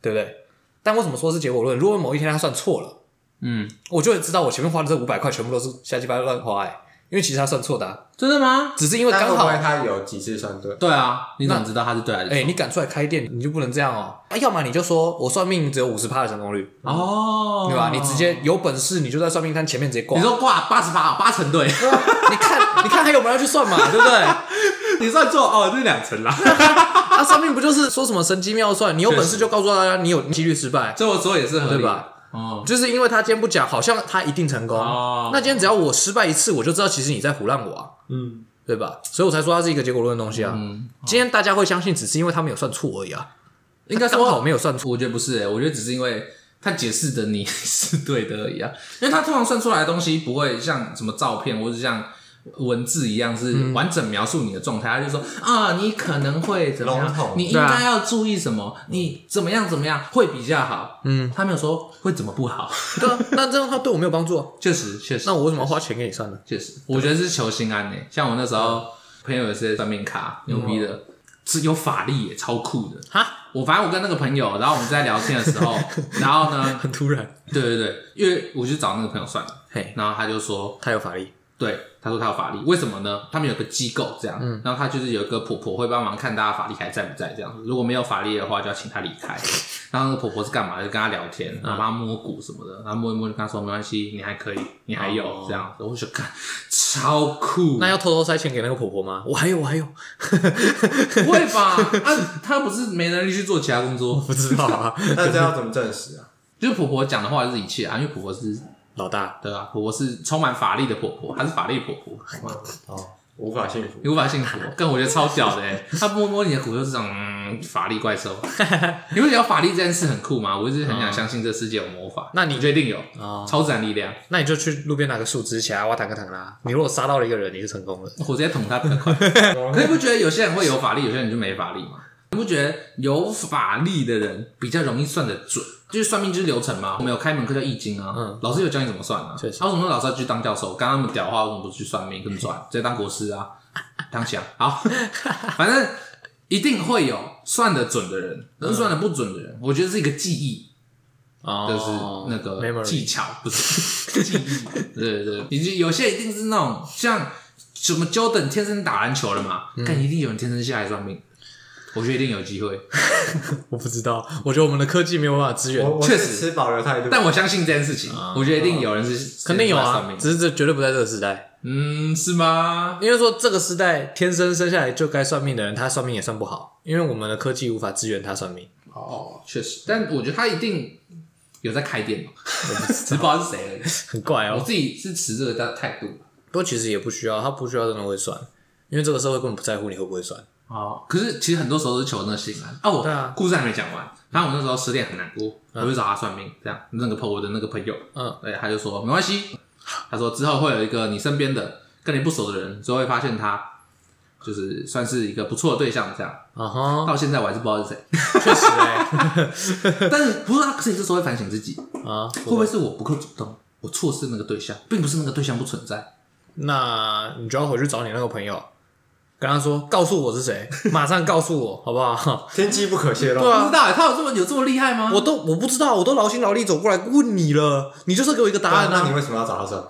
Speaker 2: 对不对？但为什么说是结果论？如果某一天他算错了，嗯，我就会知道我前面花的这五百块全部都是瞎鸡巴乱花哎。因为其实他算错的，啊，
Speaker 1: 真的吗？
Speaker 2: 只是因为刚好
Speaker 3: 他有几次算对。
Speaker 1: 对啊，你怎么知道他是对还是错？
Speaker 2: 哎，你敢出来开店，你就不能这样哦。啊，要么你就说我算命只有五十趴的成功率哦，对吧？你直接有本事，你就在算命摊前面直接挂。
Speaker 1: 你说挂八十八，八成对。
Speaker 2: 你看，你看还有没有要去算嘛？对不对？
Speaker 1: 你算错哦，这是两成啦。
Speaker 2: 那 算命不就是说什么神机妙算？你有本事就告诉大家，你有几率失败。
Speaker 1: 这我说也是合理，对吧？
Speaker 2: 哦，就是因为他今天不讲，好像他一定成功。哦，那今天只要我失败一次，我就知道其实你在胡乱我啊。嗯，对吧？所以我才说它是一个结果论的东西啊。嗯，今天大家会相信，只是因为他没有算错而已啊。应该说好没有算错，
Speaker 1: 我觉得不是诶、欸，我觉得只是因为他解释的你 是对的而已啊。因为他通常算出来的东西不会像什么照片，或者像。文字一样是完整描述你的状态，他就说啊，你可能会怎么样？你应该要注意什么？你怎么样怎么样会比较好？嗯，他没有说会怎么不好。
Speaker 2: 对啊，那这样他对我没有帮助啊。
Speaker 1: 确实，确实。
Speaker 2: 那我为什么要花钱给你算呢？
Speaker 1: 确实，我觉得是求心安呢。像我那时候朋友有些算命卡牛逼的，是有法力也超酷的哈。我反正我跟那个朋友，然后我们在聊天的时候，然后呢，
Speaker 2: 很突然。
Speaker 1: 对对对，因为我去找那个朋友算了，嘿，然后他就说
Speaker 2: 他有法力。
Speaker 1: 对，他说他有法力，为什么呢？他们有个机构这样，嗯、然后他就是有一个婆婆会帮忙看大家法力还在不在这样子。如果没有法力的话，就要请他离开。然后那个婆婆是干嘛？就跟他聊天，然后帮他摸骨什么的，然后摸一摸就跟他说没关系，你还可以，你还有、哦、这样子。我就看超酷。
Speaker 2: 那要偷偷塞钱给那个婆婆吗？我还有，我还有，
Speaker 1: 不会吧？啊，他不是没能力去做其他工作？
Speaker 2: 不知道啊。
Speaker 3: 那这要怎么证实啊？
Speaker 1: 就是婆婆讲的话就是一切啊，因为婆婆是。
Speaker 2: 老大，
Speaker 1: 对吧？婆婆是充满法力的婆婆，她是法力婆婆？
Speaker 3: 哦，无法幸福，
Speaker 1: 你无法幸福。但我觉得超屌的哎，他摸摸你的骨就是这种、嗯、法力怪兽。你会觉得法力这件事很酷吗？我一直很想相信这世界有魔法。那你决定有啊？超自然力量。
Speaker 2: 那你就去路边拿个树枝起来，挖弹个弹啦。你如果杀到了一个人，你就成功了。
Speaker 1: 我直接捅他比较快。可你不觉得有些人会有法力，有些人就没法力吗？你不觉得有法力的人比较容易算得准？就是算命就是流程嘛。我们有开门课叫易经啊，嗯，老师有教你怎么算啊。确实。他为什么老师要去当教授？刚刚那么屌的话，为什么不去算命更赚？直接当国师啊，当强。好，反正一定会有算得准的人，跟算得不准的人。我觉得是一个记忆，就是那个技巧，不是 记忆。对对对，以及有些一定是那种像什么 Jordan 天生打篮球了嘛，但一定有人天生下来算命。我觉得一定有机会，
Speaker 2: 我不知道。我觉得我们的科技没有办法支援，
Speaker 3: 确实持保留态度。
Speaker 1: 但我相信这件事情，我觉得一定有人是
Speaker 2: 肯定有啊，只是这绝对不在这个时代。
Speaker 1: 嗯，是吗？
Speaker 2: 因为说这个时代天生生下来就该算命的人，他算命也算不好，因为我们的科技无法支援他算命。
Speaker 1: 哦，确实，但我觉得他一定有在开店，嘛，我不知道是谁而已。
Speaker 2: 很怪哦，
Speaker 1: 我自己是持这个态态度。
Speaker 2: 不过其实也不需要，他不需要真的会算，因为这个社会根本不在乎你会不会算。
Speaker 1: 哦，可是其实很多时候都是求那个心安。哦，对啊，故事还没讲完。然后我那时候失恋很难过，我就找他算命，这样那个朋我的那个朋友，嗯，对，他就说没关系。他说：“之后会有一个你身边的跟你不熟的人，之后会发现他就是算是一个不错的对象，这样。Uh huh. 到现在我还是不知道是谁，
Speaker 2: 确实哎。但是
Speaker 1: 不是他，可是你这时候会反省自己啊，uh, 会不会是我不够主动，我错失那个对象，并不是那个对象不存在。
Speaker 2: 那你就要回去找你那个朋友，跟他说，告诉我是谁，马上告诉我，好不好？
Speaker 3: 天机不可泄露。
Speaker 1: 对啊，不知道他有这么有这么厉害吗？
Speaker 2: 我都我不知道，我都劳心劳力走过来问你了，你就是给我一个答案啊！
Speaker 3: 那你为什么要找他算？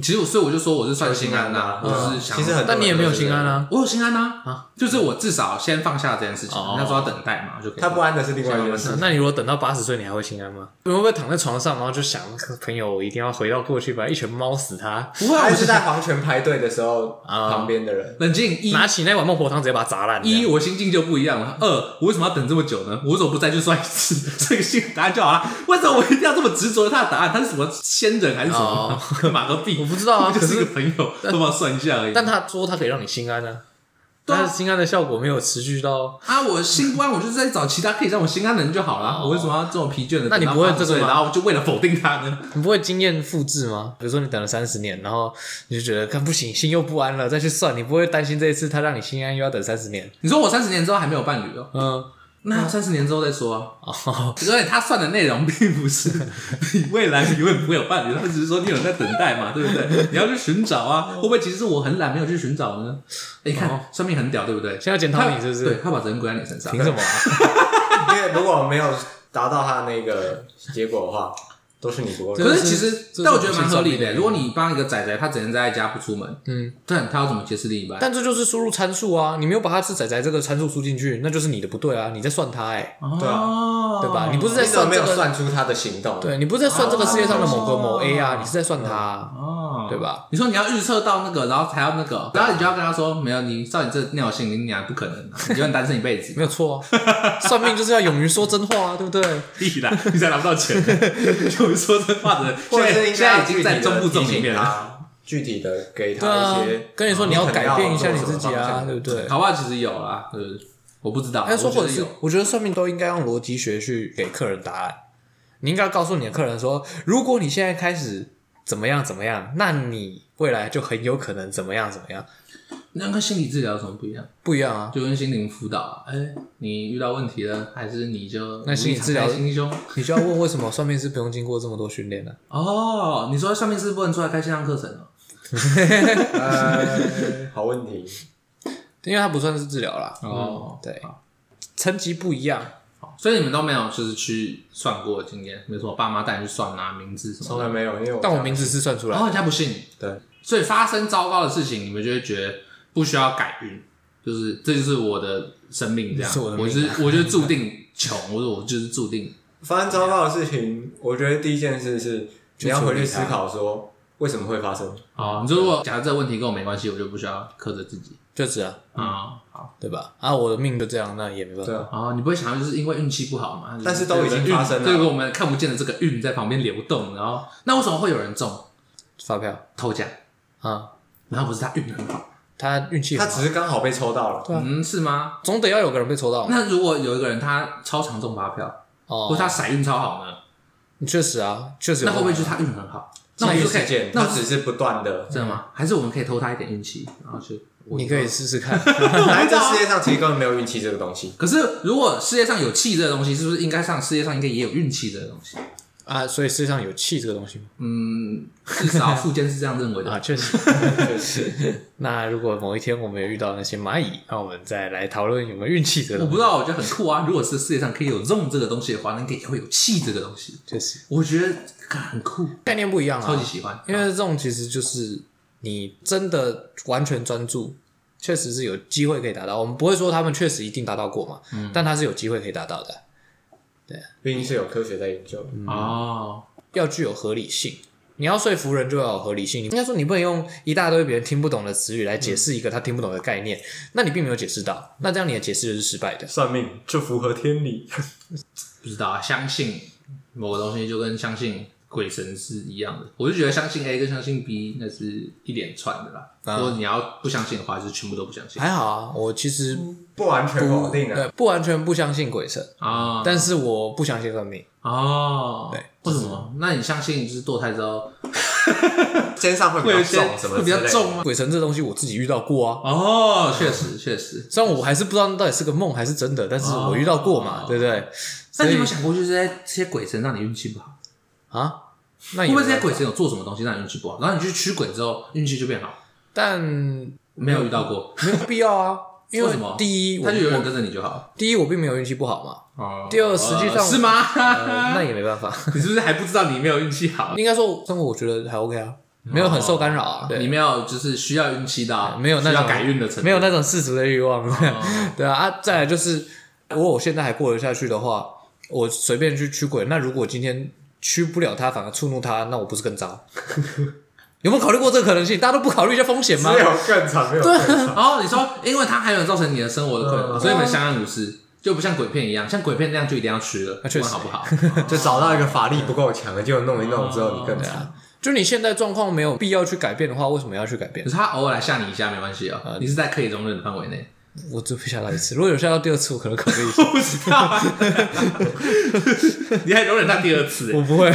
Speaker 1: 其实我所以我就说我是算心安呐，我是想，
Speaker 3: 其实很，
Speaker 2: 但你也没有心安啊，
Speaker 1: 我有心安呐啊，就是我至少先放下这件事情，那说要等待嘛，就
Speaker 3: 他不安的是另外一件事。
Speaker 2: 那你如果等到八十岁，你还会心安吗？你会不会躺在床上，然后就想朋友，我一定要回到过去，把一拳猫死他？
Speaker 3: 不会，还是在黄泉排队的时候，旁边的人
Speaker 1: 冷静，一
Speaker 2: 拿起那碗孟婆汤直接把它砸烂。
Speaker 1: 一，我心境就不一样了。二，我为什么要等这么久呢？我为什么不再去算一次？这个心答案就好了。为什么我一定要这么执着他的答案？他是什么仙人还是什么？马个币？
Speaker 2: 我不知道啊，就是一个。
Speaker 1: 朋友，都帮他算一下而已。
Speaker 2: 但他说他可以让你心安呢，但是心安的效果没有持续到
Speaker 1: 啊！我心不安，我就是在找其他可以让我心安的人就好了。我为什么要这么疲倦的？
Speaker 2: 那你不会这个，
Speaker 1: 然后就为了否定他呢？
Speaker 2: 你不会经验复制吗？比如说你等了三十年，然后你就觉得看不行，心又不安了，再去算，你不会担心这一次他让你心安又要等三十年？
Speaker 1: 你说我三十年之后还没有伴侣哦？嗯。那三十年之后再说啊，所以他算的内容并不是 你未来永远不会有伴侣，他只是说你有人在等待嘛，对不对？你要去寻找啊，会不会其实是我很懒，没有去寻找呢？你看算命很屌，对不对？
Speaker 2: 现在检讨你是不是？
Speaker 1: 对，他把责任归在你身上，
Speaker 2: 凭什么啊？
Speaker 3: 因为如果没有达到他的那个结果的话。都是你不够。
Speaker 1: 可是其实，但我觉得蛮合理的。如果你帮一个仔仔，他只能在家不出门，嗯，但他要怎么解释另一半？
Speaker 2: 但这就是输入参数啊！你没有把他是仔仔这个参数输进去，那就是你的不对啊！你在算他哎，对啊，对吧？你不是在算
Speaker 3: 没有算出他的行动？
Speaker 2: 对，你不是在算这个世界上的某个某 A 啊？你是在算他哦，对吧？
Speaker 1: 你说你要预测到那个，然后还要那个，然后你就要跟他说，没有，你照你这尿性，你俩不可能，你永远单身一辈子，
Speaker 2: 没有错。算命就是要勇于说真话啊，对不对？
Speaker 1: 必然，你才拿不到钱，勇于说真话的。
Speaker 3: 或者是应该已经在
Speaker 1: 中部中里面
Speaker 3: 了，具体的给他一些，
Speaker 2: 跟你说你要改变一下你自己啊，对不对？
Speaker 1: 好吧其实有啦，我不知道。
Speaker 2: 他说或者是，我觉得算命都应该用逻辑学去给客人答案。你应该告诉你的客人说，如果你现在开始怎么样怎么样，那你未来就很有可能怎么样怎么样。
Speaker 1: 那跟心理治疗有什么不一样？
Speaker 2: 不一样啊，
Speaker 1: 就跟心灵辅导。啊哎、欸，你遇到问题了，还是你就
Speaker 2: 那心理治疗心胸？你就要问为什么算命师不用经过这么多训练呢？
Speaker 1: 哦，你说算命师不能出来开线上课程哦？
Speaker 3: 呃，好问题，
Speaker 2: 因为它不算是治疗啦。哦，对，层级不一样。
Speaker 1: 所以你们都没有就是去算过的经验？比如说爸妈带你去算啊，名字什么？
Speaker 3: 从来没有，因为我
Speaker 2: 但我名字是算出来。
Speaker 1: 然后人家不信，
Speaker 3: 对。
Speaker 1: 所以发生糟糕的事情，你们就会觉得。不需要改运，就是这就是我的生命这样。是我的命啊、我是我就注定穷，我 说我就是注定
Speaker 3: 发生糟糕的事情。我觉得第一件事是你要回去思考说为什么会发生。
Speaker 1: 啊，你说如果假设这个问题跟我没关系，我就不需要苛责自己，
Speaker 2: 就是啊，啊、嗯、好，对吧？啊，我的命就这样，那也没办法。
Speaker 1: 啊，你不会想到就是因为运气不好嘛？
Speaker 3: 但是都已经发生了，
Speaker 1: 这个我们看不见的这个运在旁边流动，然后那为什么会有人中
Speaker 2: 发票
Speaker 1: 偷奖啊？然后不是他运很好。
Speaker 2: 他运气，
Speaker 3: 他只是刚好被抽到了，
Speaker 1: 嗯，是吗？
Speaker 2: 总得要有个人被抽到。
Speaker 1: 那如果有一个人他超常中发票，哦，或他骰运超好呢？
Speaker 2: 确实啊，确实。
Speaker 1: 那会不会就是他运很好？
Speaker 3: 那我们就可以，那只是不断的，
Speaker 1: 真的吗？还是我们可以偷他一点运气，然后去？
Speaker 2: 你可以试试看。
Speaker 3: 来，这世界上其实根本没有运气这个东西。
Speaker 1: 可是，如果世界上有气这个东西，是不是应该上世界上应该也有运气这个东西？
Speaker 2: 啊，所以世界上有气这个东西吗？
Speaker 1: 嗯，至少富坚是这样认为的
Speaker 2: 啊，确实，确实。那如果某一天我们也遇到那些蚂蚁，那我们再来讨论有没有运气这个。
Speaker 1: 我不知道，我觉得很酷啊！如果是世界上可以有用这个东西的话，那可以会有气这个东西。
Speaker 2: 确实，
Speaker 1: 我觉得很酷，
Speaker 2: 概念不一样啊，
Speaker 1: 超级喜欢。
Speaker 2: 因为这种其实就是你真的完全专注，确实是有机会可以达到。我们不会说他们确实一定达到过嘛，嗯，但他是有机会可以达到的。对，
Speaker 3: 毕竟是有科学在研究、嗯、
Speaker 1: 哦，
Speaker 2: 要具有合理性，你要说服人就要有合理性。应该说你不能用一大堆别人听不懂的词语来解释一个他听不懂的概念，嗯、那你并没有解释到，那这样你的解释就是失败的。
Speaker 3: 算命就符合天理，
Speaker 1: 不知道啊，相信某个东西就跟相信。鬼神是一样的，我就觉得相信 A 跟相信 B 那是一连串的啦。如果你要不相信的话，就是全部都不相信。
Speaker 2: 还好啊，我其实
Speaker 3: 不完全否定的，
Speaker 2: 对，不完全不相信鬼神啊，但是我不相信算命
Speaker 1: 哦。
Speaker 2: 对，
Speaker 1: 为什么？那你相信就是堕胎之后，
Speaker 3: 肩上会比较重，什么
Speaker 1: 会比较重吗？
Speaker 2: 鬼神这东西我自己遇到过啊。
Speaker 1: 哦，确实确实，
Speaker 2: 虽然我还是不知道到底是个梦还是真的，但是我遇到过嘛，对不对？
Speaker 1: 那你有没有想过，就是在这些鬼神让你运气不好？
Speaker 2: 啊？那
Speaker 1: 会不会这些鬼神有做什么东西让你运气不好？然后你去驱鬼之后运气就变好？
Speaker 2: 但
Speaker 1: 没有遇到过，
Speaker 2: 没有必要啊。因 为什么？第一，
Speaker 1: 他就永远跟着你就好。
Speaker 2: 第一，我并没有运气不好嘛。哦。第二，实际上
Speaker 1: 是吗？
Speaker 2: 那也没办法。
Speaker 1: 你是不是还不知道你没有运气好？
Speaker 2: 应该说生活我觉得还 OK 啊，没有很受干扰啊。
Speaker 1: 你没有就是需要运气的，
Speaker 2: 没有那种
Speaker 1: 改运的程度，
Speaker 2: 没有那种世俗的欲望。对啊啊！再来就是，如果我现在还过得下去的话，我随便去驱鬼。那如果今天。驱不了他，反而触怒他，那我不是更糟？有没有考虑过这个可能性？大家都不考虑一下风险吗？
Speaker 3: 没有更惨，没有更惨。
Speaker 1: 然后你说，因为他还有造成你的生活的困扰，所以你们相安无事，就不像鬼片一样，像鬼片那样就一定要驱了，那确实好不好？
Speaker 3: 就找到一个法力不够强的，就弄一弄之后你更惨。
Speaker 2: 就你现在状况没有必要去改变的话，为什么要去改变？
Speaker 1: 可是他偶尔来吓你一下没关系啊，你是在可以容忍的范围内。
Speaker 2: 我只会吓到一次，如果有吓到第二次，我可能考虑一下。
Speaker 1: 我不知道，你还容忍他第二次？
Speaker 2: 我不会，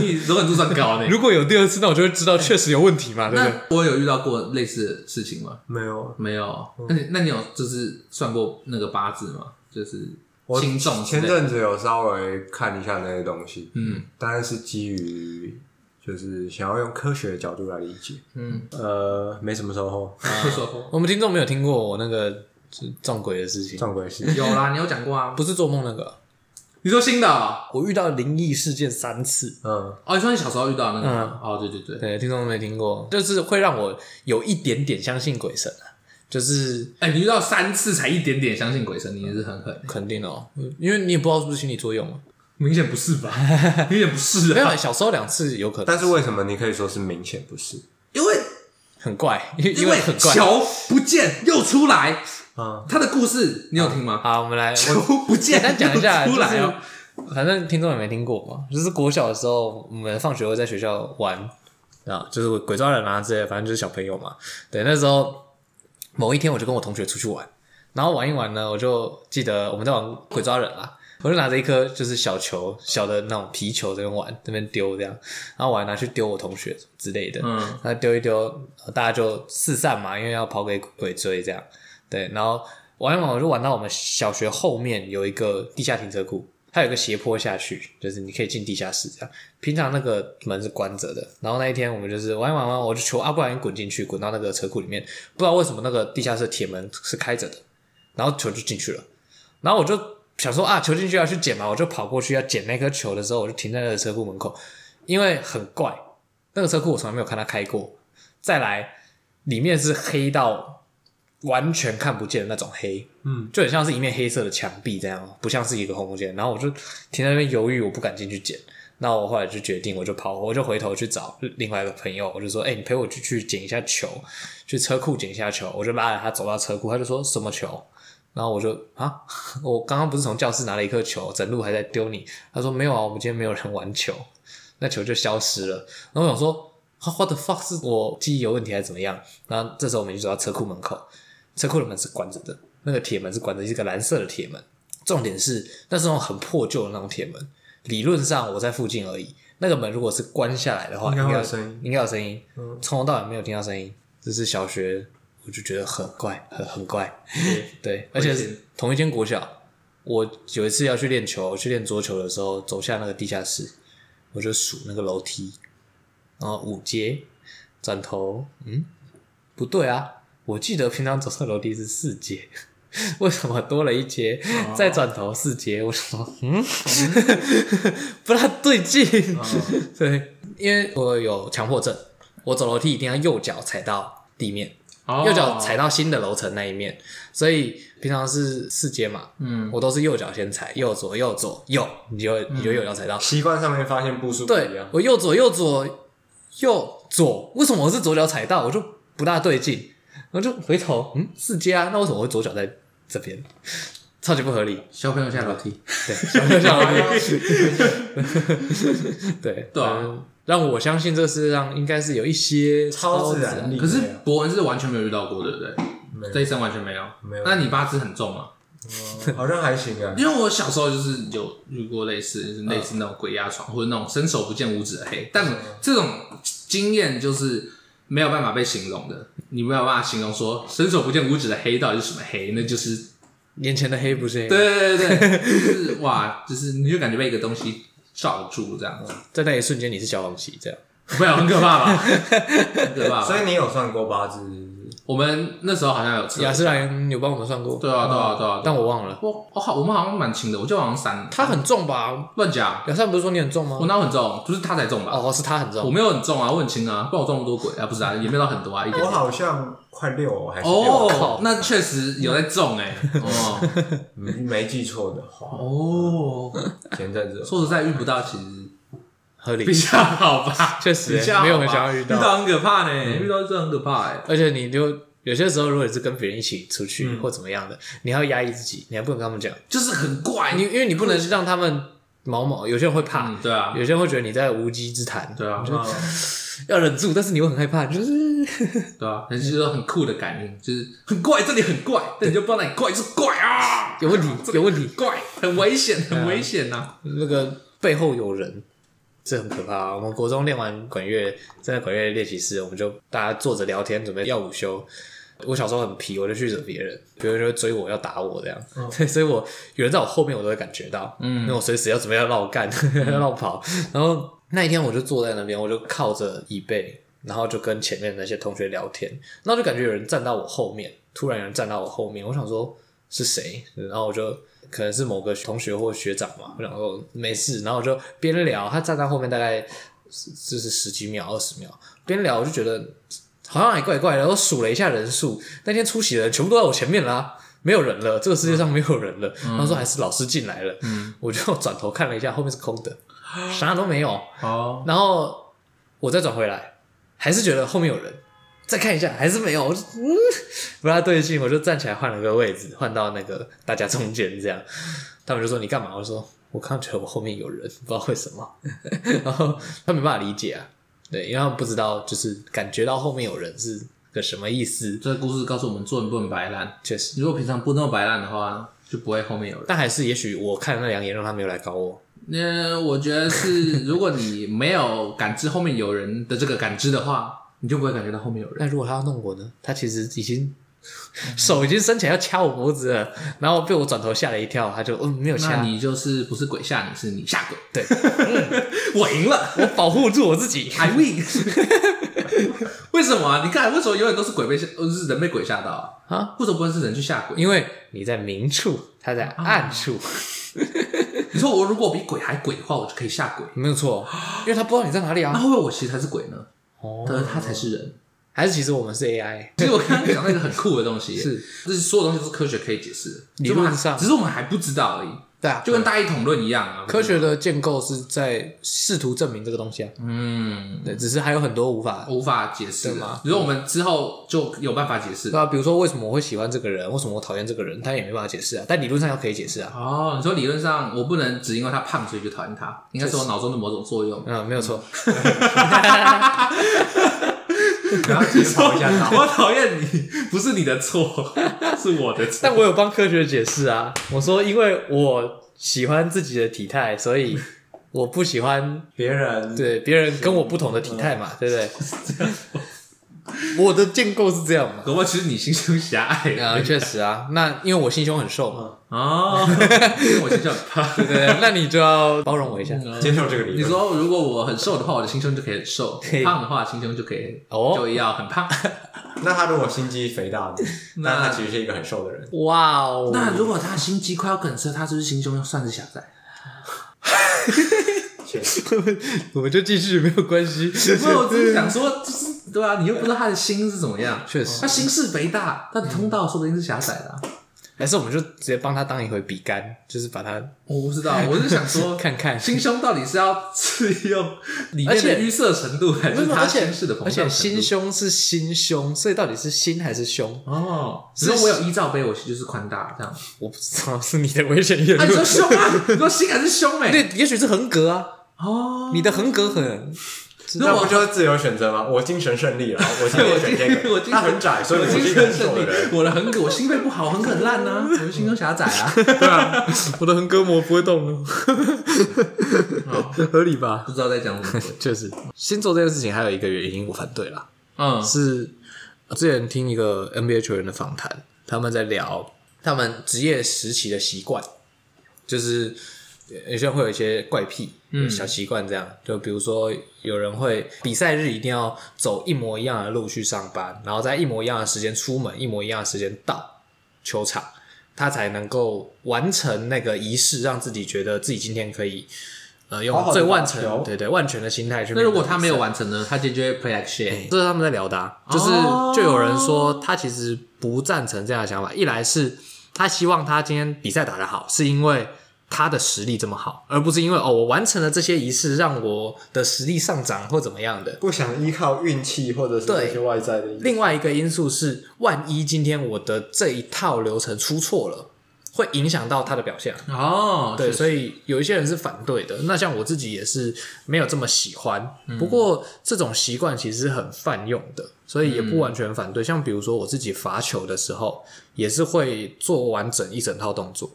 Speaker 1: 你容忍度算高呢。
Speaker 2: 如果有第二次，那我就会知道确实有问题嘛，对不对？
Speaker 1: 我有遇到过类似的事情吗？
Speaker 3: 没有，
Speaker 1: 没有。那你那你有就是算过那个八字吗？就是轻重。
Speaker 3: 前阵子有稍微看一下那些东西，嗯，当然是基于。就是想要用科学的角度来理解，嗯，呃，没什么收获，
Speaker 1: 没收获。
Speaker 2: 我们听众没有听过我那个撞鬼的事情，
Speaker 3: 撞鬼事
Speaker 1: 有啦，你有讲过啊？
Speaker 2: 不是做梦那个，
Speaker 1: 你说新的？
Speaker 2: 我遇到灵异事件三次，
Speaker 1: 嗯，哦，你说你小时候遇到那个？哦，对对对，
Speaker 2: 对，听众都没听过，就是会让我有一点点相信鬼神啊，就是，
Speaker 1: 哎，你遇到三次才一点点相信鬼神，你也是很狠，
Speaker 2: 肯定哦，因为你也不知道是不是心理作用啊。
Speaker 1: 明显不是吧？明显不是。
Speaker 2: 没有，小时候两次有可能。
Speaker 3: 但是为什么你可以说是明显不是？
Speaker 1: 因为
Speaker 2: 很怪，
Speaker 1: 因为很怪球不见又出来。啊，他的故事你有听吗？
Speaker 2: 好，我们来
Speaker 1: 球不见，
Speaker 2: 简单讲一下。出来哦，反正听众也没听过嘛。就是国小的时候，我们放学会在学校玩啊，就是鬼抓人啊之类的，反正就是小朋友嘛。对，那时候某一天我就跟我同学出去玩，然后玩一玩呢，我就记得我们在玩鬼抓人啦。我就拿着一颗就是小球，小的那种皮球在那边玩，那边丢这样，然后我还拿去丢我同学之类的，嗯，那丢一丢，大家就四散嘛，因为要跑给鬼追这样，对，然后玩一玩，我就玩到我们小学后面有一个地下停车库，它有一个斜坡下去，就是你可以进地下室这样，平常那个门是关着的，然后那一天我们就是玩一玩玩，我就求啊不然你滚进去，滚到那个车库里面，不知道为什么那个地下室铁门是开着的，然后球就进去了，然后我就。想说啊，球进去要去捡嘛，我就跑过去要捡那颗球的时候，我就停在那个车库门口，因为很怪，那个车库我从来没有看它开过。再来，里面是黑到完全看不见的那种黑，嗯，就很像是一面黑色的墙壁这样，不像是一个空间。然后我就停在那边犹豫，我不敢进去捡。那我后来就决定，我就跑，我就回头去找另外一个朋友，我就说：“哎、欸，你陪我去去捡一下球，去车库捡一下球。”我就拉着他走到车库，他就说什么球？然后我就啊，我刚刚不是从教室拿了一颗球，整路还在丢你。他说没有啊，我们今天没有人玩球，那球就消失了。然后我想说，What the fuck？是我记忆有问题还是怎么样？然后这时候我们就走到车库门口，车库的门是关着的，那个铁门是关着，是一个蓝色的铁门。重点是那是那种很破旧的那种铁门，理论上我在附近而已，那个门如果是关下来的话，应该有声音，应该有声音。嗯，从头到尾没有听到声音，这是小学。我就觉得很怪，很很怪，对，而且是同一间国小。我有一次要去练球，去练桌球的时候，走下那个地下室，我就数那个楼梯，然后五阶，转头，嗯，不对啊，我记得平常走上楼梯是四阶，为什么多了一阶？哦、再转头四阶，我说，嗯，不太对劲，哦、对，因为我有强迫症，我走楼梯一定要右脚踩到地面。右脚踩到新的楼层那一面，所以平常是四阶嘛，嗯，我都是右脚先踩，右左右左右，你就你就右脚踩到。
Speaker 3: 习惯上面发现步数不一样。
Speaker 2: 对，我右左右左右左，为什么我是左脚踩到？我就不大对劲，我就回头，嗯，四阶啊，那为什么我会左脚在这边？超级不合理。
Speaker 1: 小朋友下楼梯，
Speaker 2: 对，小朋友下楼梯，对
Speaker 1: 对啊。
Speaker 2: 让我相信这个世界上应该是有一些
Speaker 3: 超自然力。
Speaker 1: 可是博文是完全没有遇到过，对不对？这一生完全没有。
Speaker 3: 没有。
Speaker 1: 那你八字很重吗？
Speaker 3: 好像还行啊。
Speaker 1: 因为我小时候就是有遇过类似，就是类似那种鬼压床或者那种伸手不见五指的黑，但这种经验就是没有办法被形容的。你没有办法形容说伸手不见五指的黑到底是什么黑？那就是
Speaker 2: 眼前的黑不是黑。
Speaker 1: 对对对对，就是哇，就是你就感觉被一个东西。罩住这样，
Speaker 2: 在那一瞬间你是小黄旗这样，
Speaker 1: 没有很可怕吧？很可怕。
Speaker 3: 所以你有算过八字？
Speaker 1: 我们那时候好像有
Speaker 2: 雅诗兰有帮我们算过。
Speaker 1: 对啊，对啊，对啊，
Speaker 2: 但我忘了。
Speaker 1: 我我好，我们好像蛮轻的，我记得好像三。
Speaker 2: 他很重吧？
Speaker 1: 乱讲。
Speaker 2: 雅斯兰不是说你很重吗？
Speaker 1: 我哪很重？不是他才重吧？
Speaker 2: 哦，是他很重。
Speaker 1: 我没有很重啊，我很轻啊，不然我撞那么多鬼啊？不是啊，也没有到很多啊。
Speaker 3: 一点我好像快六还是六？哦，
Speaker 1: 那确实有在重哎。哦，
Speaker 3: 没记错的话。
Speaker 1: 哦，
Speaker 3: 前阵子
Speaker 1: 说实在遇不到，其实。
Speaker 2: 合理。
Speaker 1: 比较好吧，
Speaker 2: 确实。没有很想要遇到，
Speaker 1: 遇到很可怕呢，遇到真的很可怕哎。
Speaker 2: 而且你就有些时候，如果你是跟别人一起出去或怎么样的，你要压抑自己，你还不能跟他们讲，
Speaker 1: 就是很怪。
Speaker 2: 你因为你不能让他们毛毛，有些人会怕，
Speaker 1: 对啊，
Speaker 2: 有些人会觉得你在无稽之谈，
Speaker 1: 对啊，
Speaker 2: 要忍住，但是你会很害怕，就是
Speaker 1: 对啊，很就是很酷的感应，就是很怪，这里很怪，但你就不知道哪里怪，就是怪啊，
Speaker 2: 有问题，有问题，
Speaker 1: 怪，很危险，很危险呐，
Speaker 2: 那个背后有人。这很可怕啊！我们国中练完管乐，在管乐练习室，我们就大家坐着聊天，准备要午休。我小时候很皮，我就去惹别人，别人就会追我要打我这样。嗯、所以，我有人在我后面，我都会感觉到，嗯，因为我随时要准备要绕干，绕跑。然后那一天，我就坐在那边，我就靠着椅背，然后就跟前面那些同学聊天。然后就感觉有人站到我后面，突然有人站到我后面，我想说是谁？然后我就。可能是某个同学或学长嘛，然后没事，然后我就边聊，他站在后面大概就是十几秒、二十秒，边聊我就觉得好像还怪怪的。我数了一下人数，那天出席的人全部都在我前面啦，没有人了，这个世界上没有人了。然后说还是老师进来了，嗯，我就转头看了一下，后面是空的，啥都没有。哦，然后我再转回来，还是觉得后面有人。再看一下，还是没有，我就嗯，不太对劲，我就站起来换了个位置，换到那个大家中间这样。他们就说你干嘛？我说我刚觉得我后面有人，不知道为什么。然后他没办法理解啊，对，因为他们不知道，就是感觉到后面有人是个什么意思。
Speaker 1: 这个故事告诉我们，做人不能摆烂。
Speaker 2: 确实，
Speaker 1: 如果平常不那么摆烂的话，就不会后面有人。
Speaker 2: 但还是，也许我看那两眼，让他没有来搞我。
Speaker 1: 那我觉得是，如果你没有感知后面有人的这个感知的话。你就不会感觉到后面有人。
Speaker 2: 但如果他要弄我呢？他其实已经手已经伸起来要掐我脖子了，然后被我转头吓了一跳，他就嗯没有掐。
Speaker 1: 你就是不是鬼吓你，是你吓鬼。
Speaker 2: 对，
Speaker 1: 我赢了，
Speaker 2: 我保护住我自己，
Speaker 1: I win。为什么啊？你看，为什么永远都是鬼被吓，是人被鬼吓到啊？啊？为什么不能是人去吓鬼？
Speaker 2: 因为你在明处，他在暗处。
Speaker 1: 你说我如果比鬼还鬼的话，我就可以吓鬼。
Speaker 2: 没有错，因为他不知道你在哪里啊。
Speaker 1: 那会不会我其实才是鬼呢？可是他才是人，
Speaker 2: 还是其实我们是 AI？
Speaker 1: 其实我刚刚讲那个很酷的东西，是，就是所有东西都是科学可以解释的，
Speaker 2: 理论上，
Speaker 1: 只是我们还不知道而已。
Speaker 2: 对啊，
Speaker 1: 就跟大一统论一样啊。
Speaker 2: 科学的建构是在试图证明这个东西啊。嗯，对，只是还有很多无法
Speaker 1: 无法解释嘛。比如说我们之后就有办法解释。
Speaker 2: 对啊，比如说为什么我会喜欢这个人，为什么我讨厌这个人，他也没办法解释啊。但理论上要可以解释啊。
Speaker 1: 哦，你说理论上我不能只因为他胖所以就讨厌他，应该是我脑中的某种作用。
Speaker 2: 嗯，没有错。
Speaker 3: 然后其实讨厌他，
Speaker 1: 我讨厌你，不是你的错，是我的错。
Speaker 2: 但我有帮科学解释啊，我说因为我喜欢自己的体态，所以我不喜欢
Speaker 3: 别人，
Speaker 2: 对别人跟我不同的体态嘛，对不对？我的建构是这样嘛？
Speaker 1: 可不，其实你心胸狭隘
Speaker 2: 啊，确实啊。那因为我心胸很瘦嘛，
Speaker 1: 哦，因为我心胸很胖，
Speaker 2: 对对对？那你就要包容我一下，
Speaker 3: 接受这个理论。
Speaker 1: 你说如果我很瘦的话，我的心胸就可以很瘦；胖的话，心胸就可以哦，就要很胖。
Speaker 3: 那他如果心肌肥大呢？那他其实是一个很瘦的人。
Speaker 2: 哇哦！
Speaker 1: 那如果他心肌快要梗塞，他是不是心胸算是狭窄？
Speaker 2: 我们就继续没有关系。
Speaker 1: 没有，我只是想说，就是。对啊，你又不知道他的心是怎么样。确实，他心是肥大，他的通道说不定是狭窄的。
Speaker 2: 还是我们就直接帮他当一回笔杆，就是把他
Speaker 1: 我不知道，我是想说
Speaker 2: 看看
Speaker 1: 心胸到底是要是用 里面的淤塞程度，还是他心事的膨胀？
Speaker 2: 而且心胸是心胸，所以到底是心还是胸？
Speaker 1: 哦，只是我有一罩杯，我就是宽大这样。
Speaker 2: 我不知道是你的危险越。
Speaker 1: 你说胸啊？你说心还是胸？哎，
Speaker 2: 对，也许是横格啊。哦，你的横格很。
Speaker 3: 那不就是自由选择吗？我精神胜利了，我今天选这个。它很窄，所以我精神胜利。
Speaker 1: 我的横膈，我心肺不好，横膈很烂呢。我的心胸狭窄啊。
Speaker 2: 对啊，我的横膈膜不会动了。合理吧？
Speaker 1: 不知道在讲什么。
Speaker 2: 确实，先做这件事情还有一个原因，我反对啦。嗯，是之前听一个 NBA 球员的访谈，他们在聊他们职业时期的习惯，就是。有些人会有一些怪癖、嗯、小习惯，这样就比如说，有人会比赛日一定要走一模一样的路去上班，然后在一模一样的时间出门，一模一样的时间到球场，他才能够完成那个仪式，让自己觉得自己今天可以呃用最万全对，对对万全的心态去。
Speaker 1: 那如果他没有完成呢？他今天就会 play like shit。
Speaker 2: 欸、这是他们在聊的、啊，就是就有人说他其实不赞成这样的想法，一来是他希望他今天比赛打得好，是因为。他的实力这么好，而不是因为哦，我完成了这些仪式，让我的实力上涨或怎么样的。
Speaker 3: 不想依靠运气或者是这些外在的。
Speaker 2: 另外一个因素是，万一今天我的这一套流程出错了，会影响到他的表现。哦，对，所以有一些人是反对的。那像我自己也是没有这么喜欢。嗯、不过这种习惯其实很泛用的，所以也不完全反对。嗯、像比如说我自己罚球的时候，也是会做完整一整套动作。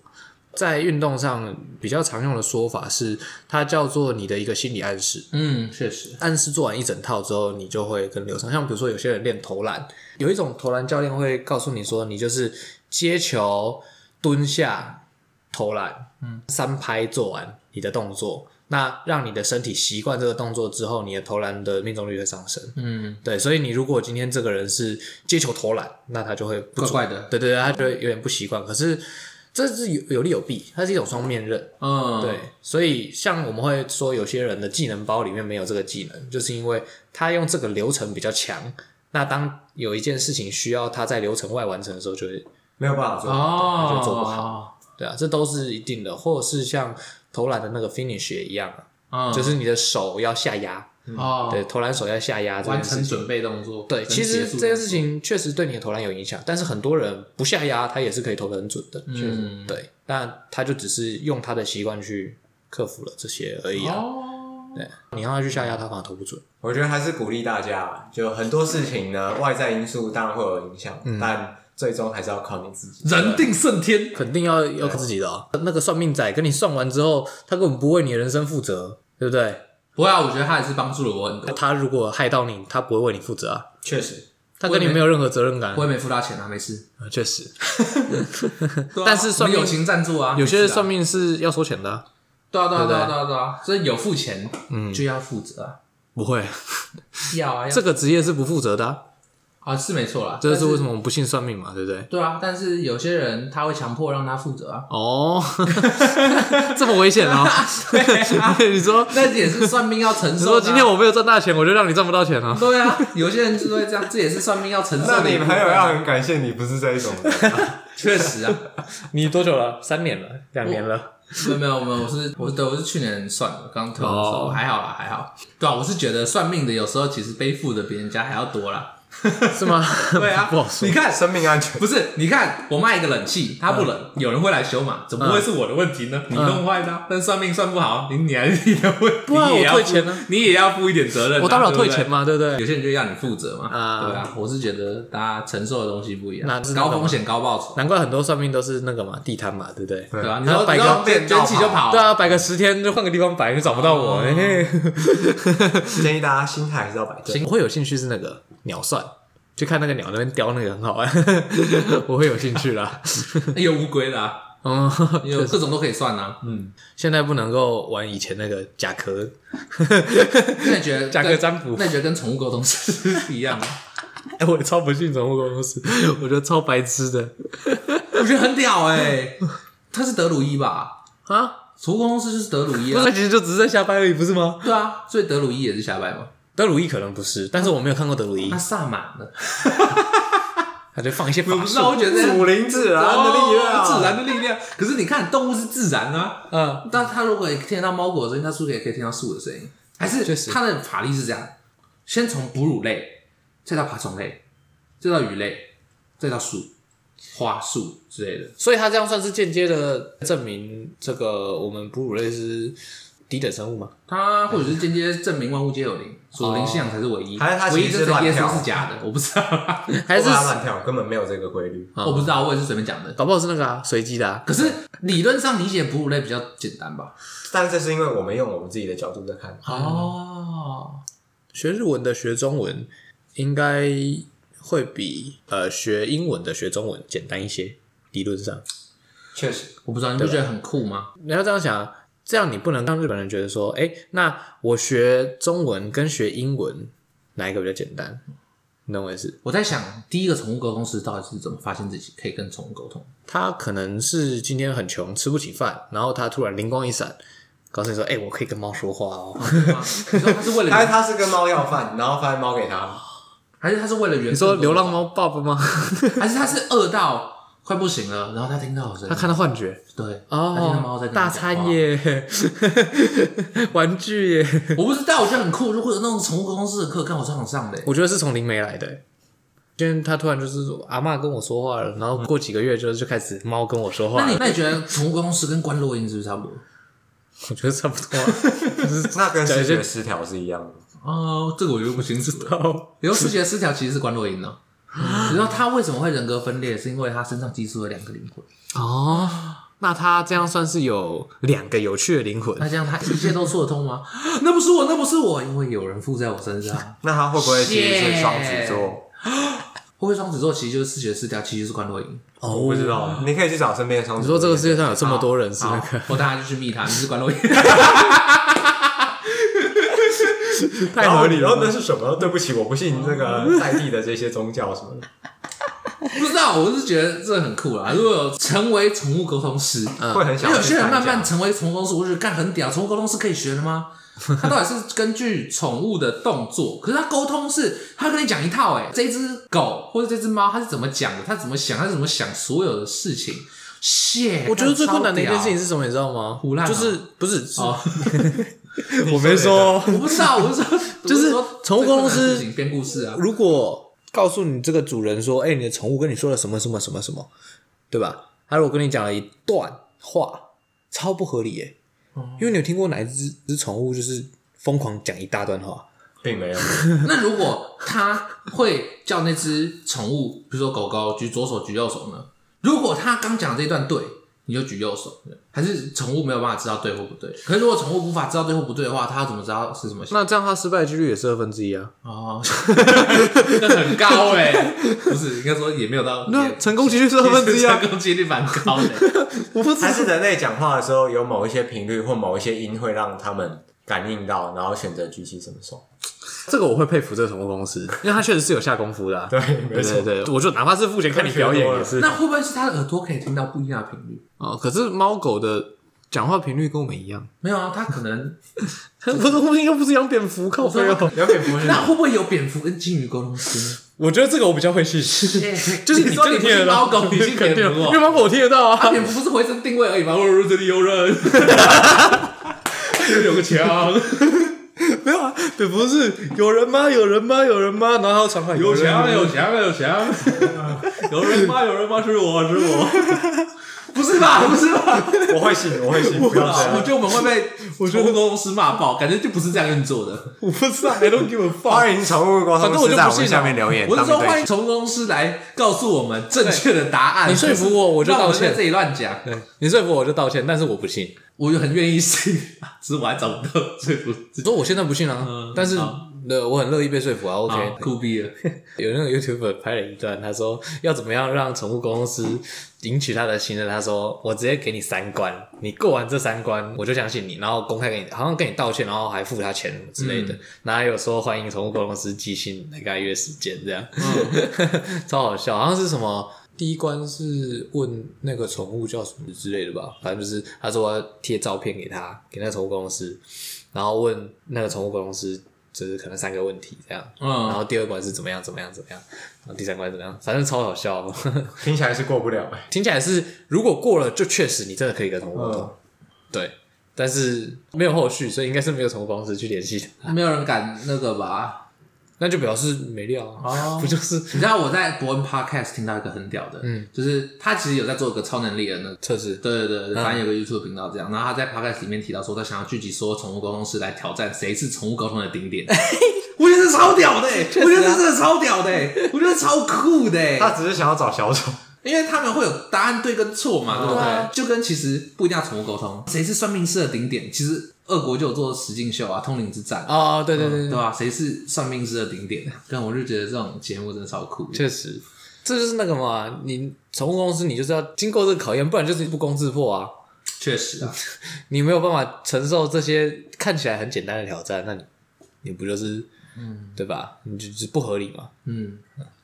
Speaker 2: 在运动上比较常用的说法是，它叫做你的一个心理暗示。
Speaker 1: 嗯，确实，
Speaker 2: 暗示做完一整套之后，你就会更流畅。像比如说，有些人练投篮，有一种投篮教练会告诉你说，你就是接球、蹲下、投篮，嗯，三拍做完你的动作，那让你的身体习惯这个动作之后，你的投篮的命中率会上升。嗯，对，所以你如果今天这个人是接球投篮，那他就会不
Speaker 1: 怪怪的，
Speaker 2: 对对对，他就会有点不习惯。可是。这是有有利有弊，它是一种双面刃。嗯，对，所以像我们会说，有些人的技能包里面没有这个技能，就是因为他用这个流程比较强。那当有一件事情需要他在流程外完成的时候，就会
Speaker 3: 没有办法做，
Speaker 2: 哦，就做不好。对啊，这都是一定的，或者是像投篮的那个 finish 也一样啊，就是你的手要下压。哦，对，投篮手要下压，
Speaker 1: 完成准备动作。
Speaker 2: 对，其实这件事情确实对你的投篮有影响，但是很多人不下压，他也是可以投得很准的。确实，对，但他就只是用他的习惯去克服了这些而已啊。对，你让他去下压，他反而投不准。
Speaker 3: 我觉得还是鼓励大家，就很多事情呢，外在因素当然会有影响，但最终还是要靠你自己。
Speaker 1: 人定胜天，
Speaker 2: 肯定要要靠自己的。那个算命仔跟你算完之后，他根本不为你的人生负责，对不对？
Speaker 1: 不会啊，我觉得他也是帮助了我很多。
Speaker 2: 他如果害到你，他不会为你负责啊。
Speaker 1: 确实，
Speaker 2: 他跟你没有任何责任感。
Speaker 1: 我也没付他钱啊，没事。
Speaker 2: 确实，但是算命
Speaker 1: 友情赞助啊，
Speaker 2: 有些算命是要收钱的。
Speaker 1: 对啊，对啊，对啊，对啊，对啊，所以有付钱，嗯，就要负责啊。
Speaker 2: 不会，
Speaker 1: 要啊，
Speaker 2: 这个职业是不负责的。
Speaker 1: 啊，是没错啦，
Speaker 2: 这是为什么我们不信算命嘛，对不对？
Speaker 1: 对啊，但是有些人他会强迫让他负责啊。
Speaker 2: 哦，这么危险 啊！你说
Speaker 1: 那也是算命要承受。
Speaker 2: 说今天我没有赚大钱，我就让你赚不到钱啊。
Speaker 1: 对啊，有些人就会这样，这也是算命要承受。
Speaker 3: 那你朋友要很感谢你，不是这一种。
Speaker 1: 确实啊，
Speaker 2: 你多久了？三年了，两年了？
Speaker 1: 没有没有没有，我是我对，我是去年算的，刚退的时候还好啦，还好。对啊，我是觉得算命的有时候其实背负的比人家还要多啦。
Speaker 2: 是吗？
Speaker 1: 对啊，你看
Speaker 3: 生命安全
Speaker 1: 不是？你看我卖一个冷气，它不冷，有人会来修嘛？怎么会是我的问题呢？你弄坏的，但算命算不好，你你还是你的问题，
Speaker 2: 不然我退钱呢？
Speaker 1: 你也要负一点责任。
Speaker 2: 我当然退钱嘛，对不对？
Speaker 1: 有些人就要你负责嘛，啊对啊。我是觉得大家承受的东西不一样，高风险高报酬。
Speaker 2: 难怪很多算命都是那个嘛，地摊嘛，对不对？
Speaker 1: 对啊，你说摆个捐气就跑，
Speaker 2: 对啊，摆个十天就换个地方摆，就找不到我。
Speaker 3: 建议大家心态还是要摆正。
Speaker 2: 我会有兴趣是那个鸟算。去看那个鸟那边叼那个很好玩，我会有兴趣啦。
Speaker 1: 有乌龟啦，嗯，有各种都可以算啊。嗯，
Speaker 2: 现在不能够玩以前那个甲壳。
Speaker 1: 那你觉得
Speaker 2: 甲壳占卜？
Speaker 1: 那你觉得跟宠物沟通是一样吗？
Speaker 2: 哎，我超不信宠物沟通师，我觉得超白痴的。
Speaker 1: 我觉得很屌哎，他是德鲁伊吧？啊，宠物沟通师就是德鲁伊啊。
Speaker 2: 那其实就只是在瞎掰而已，不是吗？
Speaker 1: 对啊，所以德鲁伊也是瞎掰吗？
Speaker 2: 德鲁伊可能不是，但是我没有看过德鲁伊。
Speaker 1: 他萨满了，
Speaker 2: 他就放一些法术，
Speaker 1: 那我觉得
Speaker 3: 属灵自然的力量，
Speaker 1: 自然的力量。可是你看，动物是自然啊，
Speaker 2: 嗯，
Speaker 1: 但他如果也听到猫狗的声音，他是不是也可以听到树的声音？还是他的法力是这样：先从哺乳类，再到爬虫类，再到鱼类，再到树、花树之类的。
Speaker 2: 所以他这样算是间接的证明这个我们哺乳类是低等生物吗？
Speaker 1: 他或者是间接证明万物皆有灵，属灵信仰才是唯一。
Speaker 3: 还是他
Speaker 1: 唯一这个耶稣
Speaker 3: 是
Speaker 1: 是假的，我不知道。
Speaker 2: 还是
Speaker 3: 乱跳，根本没有这个规律。
Speaker 1: 我不知道，我也是随便讲的。
Speaker 2: 搞不好是那个啊，随机的啊。
Speaker 1: 可是理论上理解哺乳类比较简单吧？
Speaker 3: 但这是因为我们用我们自己的角度在看。
Speaker 1: 哦，
Speaker 2: 学日文的学中文应该会比呃学英文的学中文简单一些，理论上。
Speaker 3: 确实，
Speaker 1: 我不知道，你不觉得很酷吗？
Speaker 2: 你要这样想。这样你不能让日本人觉得说，哎，那我学中文跟学英文哪一个比较简单？你懂我意思？
Speaker 1: 我在想，第一个宠物沟通师到底是怎么发现自己可以跟宠物沟通？
Speaker 2: 他可能是今天很穷，吃不起饭，然后他突然灵光一闪，告诉你说，哎，我可以跟猫说话哦。
Speaker 1: 你 说他是为了，
Speaker 3: 还是他是跟猫要饭，然后发现猫给他，
Speaker 1: 还是他是为了原？
Speaker 2: 你说流浪猫爸爸吗？
Speaker 1: 还是他是饿到？快不行了，然后他听到声音，
Speaker 2: 他看到幻觉，
Speaker 1: 对，
Speaker 2: 哦，
Speaker 1: 他听到猫在
Speaker 2: 大餐耶，玩具耶，
Speaker 1: 我不知道，我觉得很酷。如果有那种宠物沟通师的课，看我超想上的。
Speaker 2: 我觉得是从灵媒来的，今天他突然就是说阿嬷跟我说话了，然后过几个月就就开始猫跟我说话。
Speaker 1: 那你那你觉得宠物公司跟观落音是不是差不多？
Speaker 2: 我觉得差不多，
Speaker 3: 那跟视觉失调是一样的。
Speaker 1: 哦，这个我就不清楚了。有视觉失调其实是观落音呢。你知道他为什么会人格分裂？是因为他身上寄宿了两个灵魂
Speaker 2: 哦。那他这样算是有两个有趣的灵魂？
Speaker 1: 那这样他一切都说得通吗？那不是我，那不是我，因为有人附在我身上。
Speaker 3: 那他会不会其实是双子座？
Speaker 1: 会不会双子座其实就是视觉失调，其实是关洛英？
Speaker 3: 哦，我不知道，你可以去找身边的双子座。
Speaker 2: 你说这个世界上有这么多人是那个？
Speaker 1: 我大家就去密他，你是观落阴。
Speaker 2: 太合理了。
Speaker 3: 然后那是什么？对不起，我不信这个在地的这些宗教什么的。
Speaker 1: 不知道，我是觉得这很酷啦。如果有成为宠物沟通师，
Speaker 3: 嗯、会很想。
Speaker 1: 有些人慢慢成为宠物沟通师，我觉得干很屌。宠物沟通师可以学的吗？他到底是根据宠物的动作，可是他沟通是，他跟你讲一套。哎，这只狗或者这只猫，他是怎么讲的？他怎么想？他是怎么想所有的事情？谢。
Speaker 2: 我觉得最困难的一件事情是什么？你知道吗？
Speaker 1: 胡乱
Speaker 2: 就是不是？是
Speaker 1: 哦
Speaker 2: 我没说，
Speaker 1: 我不知道，我是说，
Speaker 2: 就是宠物沟通师
Speaker 1: 编故事啊。
Speaker 2: 如果告诉你这个主人说，哎、欸，你的宠物跟你说了什么什么什么什么，对吧？他如果跟你讲了一段话，超不合理耶。嗯、因为你有听过哪一只只宠物就是疯狂讲一大段话？
Speaker 3: 并没有。
Speaker 1: 那如果他会叫那只宠物，比如说狗狗举左手举右手呢？如果他刚讲这一段对。你就举右手，还是宠物没有办法知道对或不对？可是如果宠物无法知道对或不对的话，它要怎么知道是什么？
Speaker 2: 那这样它失败的几率也是二分之一啊！
Speaker 1: 哦，那很高哎、欸，不是应该说也没有到，
Speaker 2: 那成功几率是二分之一啊，
Speaker 1: 成功几率蛮高的。
Speaker 2: 我不知道
Speaker 3: 还是人类讲话的时候有某一些频率或某一些音会让他们感应到，然后选择举起什么手。
Speaker 2: 这个我会佩服这个宠物公司，因为他确实是有下功夫的、啊。
Speaker 3: 对，
Speaker 2: 对对对，我就哪怕是付钱看你表演也是。
Speaker 1: 那会不会是他的耳朵可以听到不一样的频率？
Speaker 2: 哦，可是猫狗的讲话频率跟我们一样。
Speaker 1: 没有啊，它可能
Speaker 2: 不是，我们又不是养蝙蝠，靠背哦。
Speaker 3: 养蝙蝠，
Speaker 1: 那会不会有蝙蝠跟金鱼沟通？
Speaker 2: 我觉得这个我比较会信，就是你真的听得到
Speaker 1: 猫狗，你是肯定，因
Speaker 2: 为猫狗我听得到啊。
Speaker 1: 蝙蝠不是回声定位而已吗？哦，这里有人，这里有
Speaker 2: 个墙。这不，是有人吗？有人吗？有人吗？然后传话
Speaker 1: 有钱了，有钱了，有钱了，有人吗？有人吗？是我是我，不是吧？不是吧？
Speaker 3: 我会信，我会信。不要这样，
Speaker 1: 我觉得我们会被宠物沟通师骂爆，感觉就不是这样运作的。
Speaker 2: 我不知道，I don't give a fuck。
Speaker 3: 欢迎宠物公司，反正我们下面留言。
Speaker 1: 我是说，欢迎宠物公司来告诉我们正确的答案。
Speaker 2: 你说服我，我就道歉。
Speaker 1: 在这里乱讲，
Speaker 2: 对，你说服我，我就道歉。但是我不信。
Speaker 1: 我就很愿意信，只是我还找不到说服。
Speaker 2: 只说我现在不信啊，嗯、但是呃，我很乐意被说服啊。OK，
Speaker 1: 酷毙了。
Speaker 2: 有那个 YouTuber 拍了一段，他说要怎么样让宠物沟通师赢取他的信任。他说我直接给你三关，你过完这三关，我就相信你，然后公开给你，好像跟你道歉，然后还付他钱之类的。然后还有说欢迎宠物沟通师寄信来跟他约时间，这样、嗯、超好笑，好像是什么。第一关是问那个宠物叫什么之类的吧，反正就是他说要贴照片给他，给那个宠物公司，然后问那个宠物公司就是可能三个问题这样，
Speaker 1: 嗯，
Speaker 2: 然后第二关是怎么样怎么样怎么样，然后第三关怎么样，反正超好笑，
Speaker 3: 听起来是过不了哎，
Speaker 2: 听起来是如果过了就确实你真的可以跟宠物沟通，
Speaker 3: 嗯。
Speaker 2: 对，但是没有后续，所以应该是没有什么方式去联系的，
Speaker 1: 没有人敢那个吧？
Speaker 2: 那就表示没料啊，
Speaker 1: 哦。
Speaker 2: 不就是
Speaker 1: 你知道我在伯恩 Podcast 听到一个很屌的，嗯，就是他其实有在做一个超能力的那个
Speaker 2: 测试？
Speaker 1: 对对对，反正有个 YouTube 频道这样，然后他在 Podcast 里面提到说，他想要聚集所有宠物沟通师来挑战谁是宠物沟通的顶点。我觉得这超屌的、欸，我觉得这真的超屌的、欸，我觉得超酷的、欸。
Speaker 3: 他只是想要找小丑，
Speaker 1: 因为他们会有答案对跟错嘛，对不
Speaker 2: 对？
Speaker 1: 就跟其实不一定要宠物沟通，谁是算命师的顶点？其实俄国就有做实境秀啊，通灵之战
Speaker 2: 哦，对对对对，
Speaker 1: 对吧？谁是算命师的顶点？但我就觉得这种节目真的超酷的。
Speaker 2: 确实，这就是那个嘛，你宠物公司你就是要经过这个考验，不然就是不攻自破啊。
Speaker 1: 确实啊，
Speaker 2: 你没有办法承受这些看起来很简单的挑战，那你你不就是嗯，对吧？你就是不合理嘛。
Speaker 1: 嗯，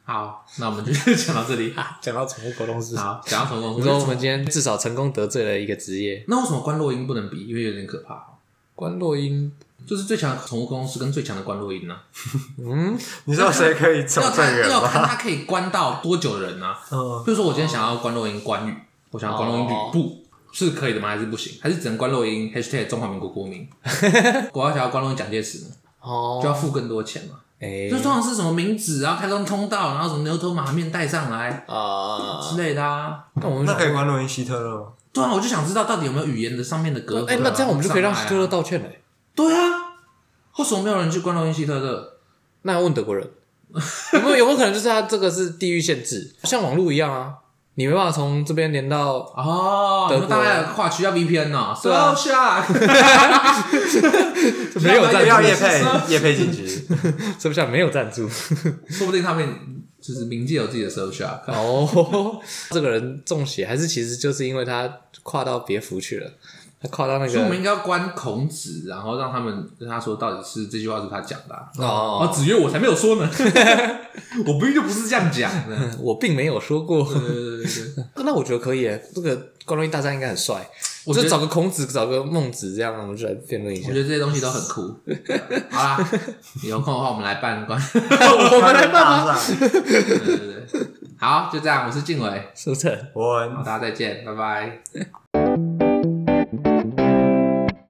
Speaker 1: 好，那我们就讲到这里。
Speaker 2: 讲到宠物沟通师，
Speaker 1: 好，讲到宠物沟通
Speaker 2: 你说我们今天至少成功得罪了一个职业。
Speaker 1: 那为什么关落音不能比？因为有点可怕。
Speaker 2: 关落音
Speaker 1: 就是最强的宠物沟通师跟最强的关落音呢、嗯
Speaker 3: 你知道谁可以找
Speaker 1: 要看
Speaker 3: 这个人
Speaker 1: 要看？他可以关到多久的人呢、啊？
Speaker 3: 嗯，
Speaker 1: 比如说我今天想要关落音关羽，我想要关落音吕布，是可以的吗？还是不行？还是只能关落音 #hashtag 中华民国国民？我要想要关落音蒋介石呢，
Speaker 2: 哦
Speaker 1: 就要付更多钱嘛。
Speaker 2: 哎
Speaker 1: 就通常是什么名字，然后开通通道，然后什么牛头马面带上来
Speaker 2: 啊，
Speaker 1: 之类的啊。
Speaker 2: 那我们
Speaker 3: 那可以关录音希特勒吗？
Speaker 1: 对啊，我就想知道到底有没有语言的上面的隔阂、啊。
Speaker 2: 哎，那这样我们就可以让希特勒。道歉了。
Speaker 1: 对啊，为什么没有人去关罗因希特勒？
Speaker 2: 那要问德国人，有没有有没有可能就是他这个是地域限制，像网络一样啊，你没办法从这边连到，
Speaker 1: 哦，
Speaker 2: 德
Speaker 1: 国。大概跨区要 VPN 哦，
Speaker 2: 对啊。
Speaker 1: So shark
Speaker 2: 没有赞助。
Speaker 3: 要叶配叶配进去，
Speaker 2: 是不是没有赞助？
Speaker 1: 说不定他们就是冥界有自己的 So shark。
Speaker 2: 哦，这个人中邪，还是其实就是因为他跨到别服去了，他跨到那个
Speaker 1: 所以我们应该要关孔子，然后让他们跟他说到底是这句话是他讲的、啊。
Speaker 2: 哦
Speaker 1: 哦，子曰我才没有说呢，我明明就不是这样讲的。
Speaker 2: 我并没有说过。
Speaker 1: 对对对对，
Speaker 2: 那我觉得可以耶，这个关洛音大战应该很帅。我就找个孔子，找个孟子，这样我们就来辩论一下
Speaker 1: 我觉。得这些东西都很酷。好啦，有空的话我们来办关。
Speaker 2: 我们来办吗？
Speaker 3: 吗？
Speaker 1: 对对对，好，就这样，我是静伟，
Speaker 2: 是不是？
Speaker 3: 我
Speaker 1: 好，大家再见，拜拜。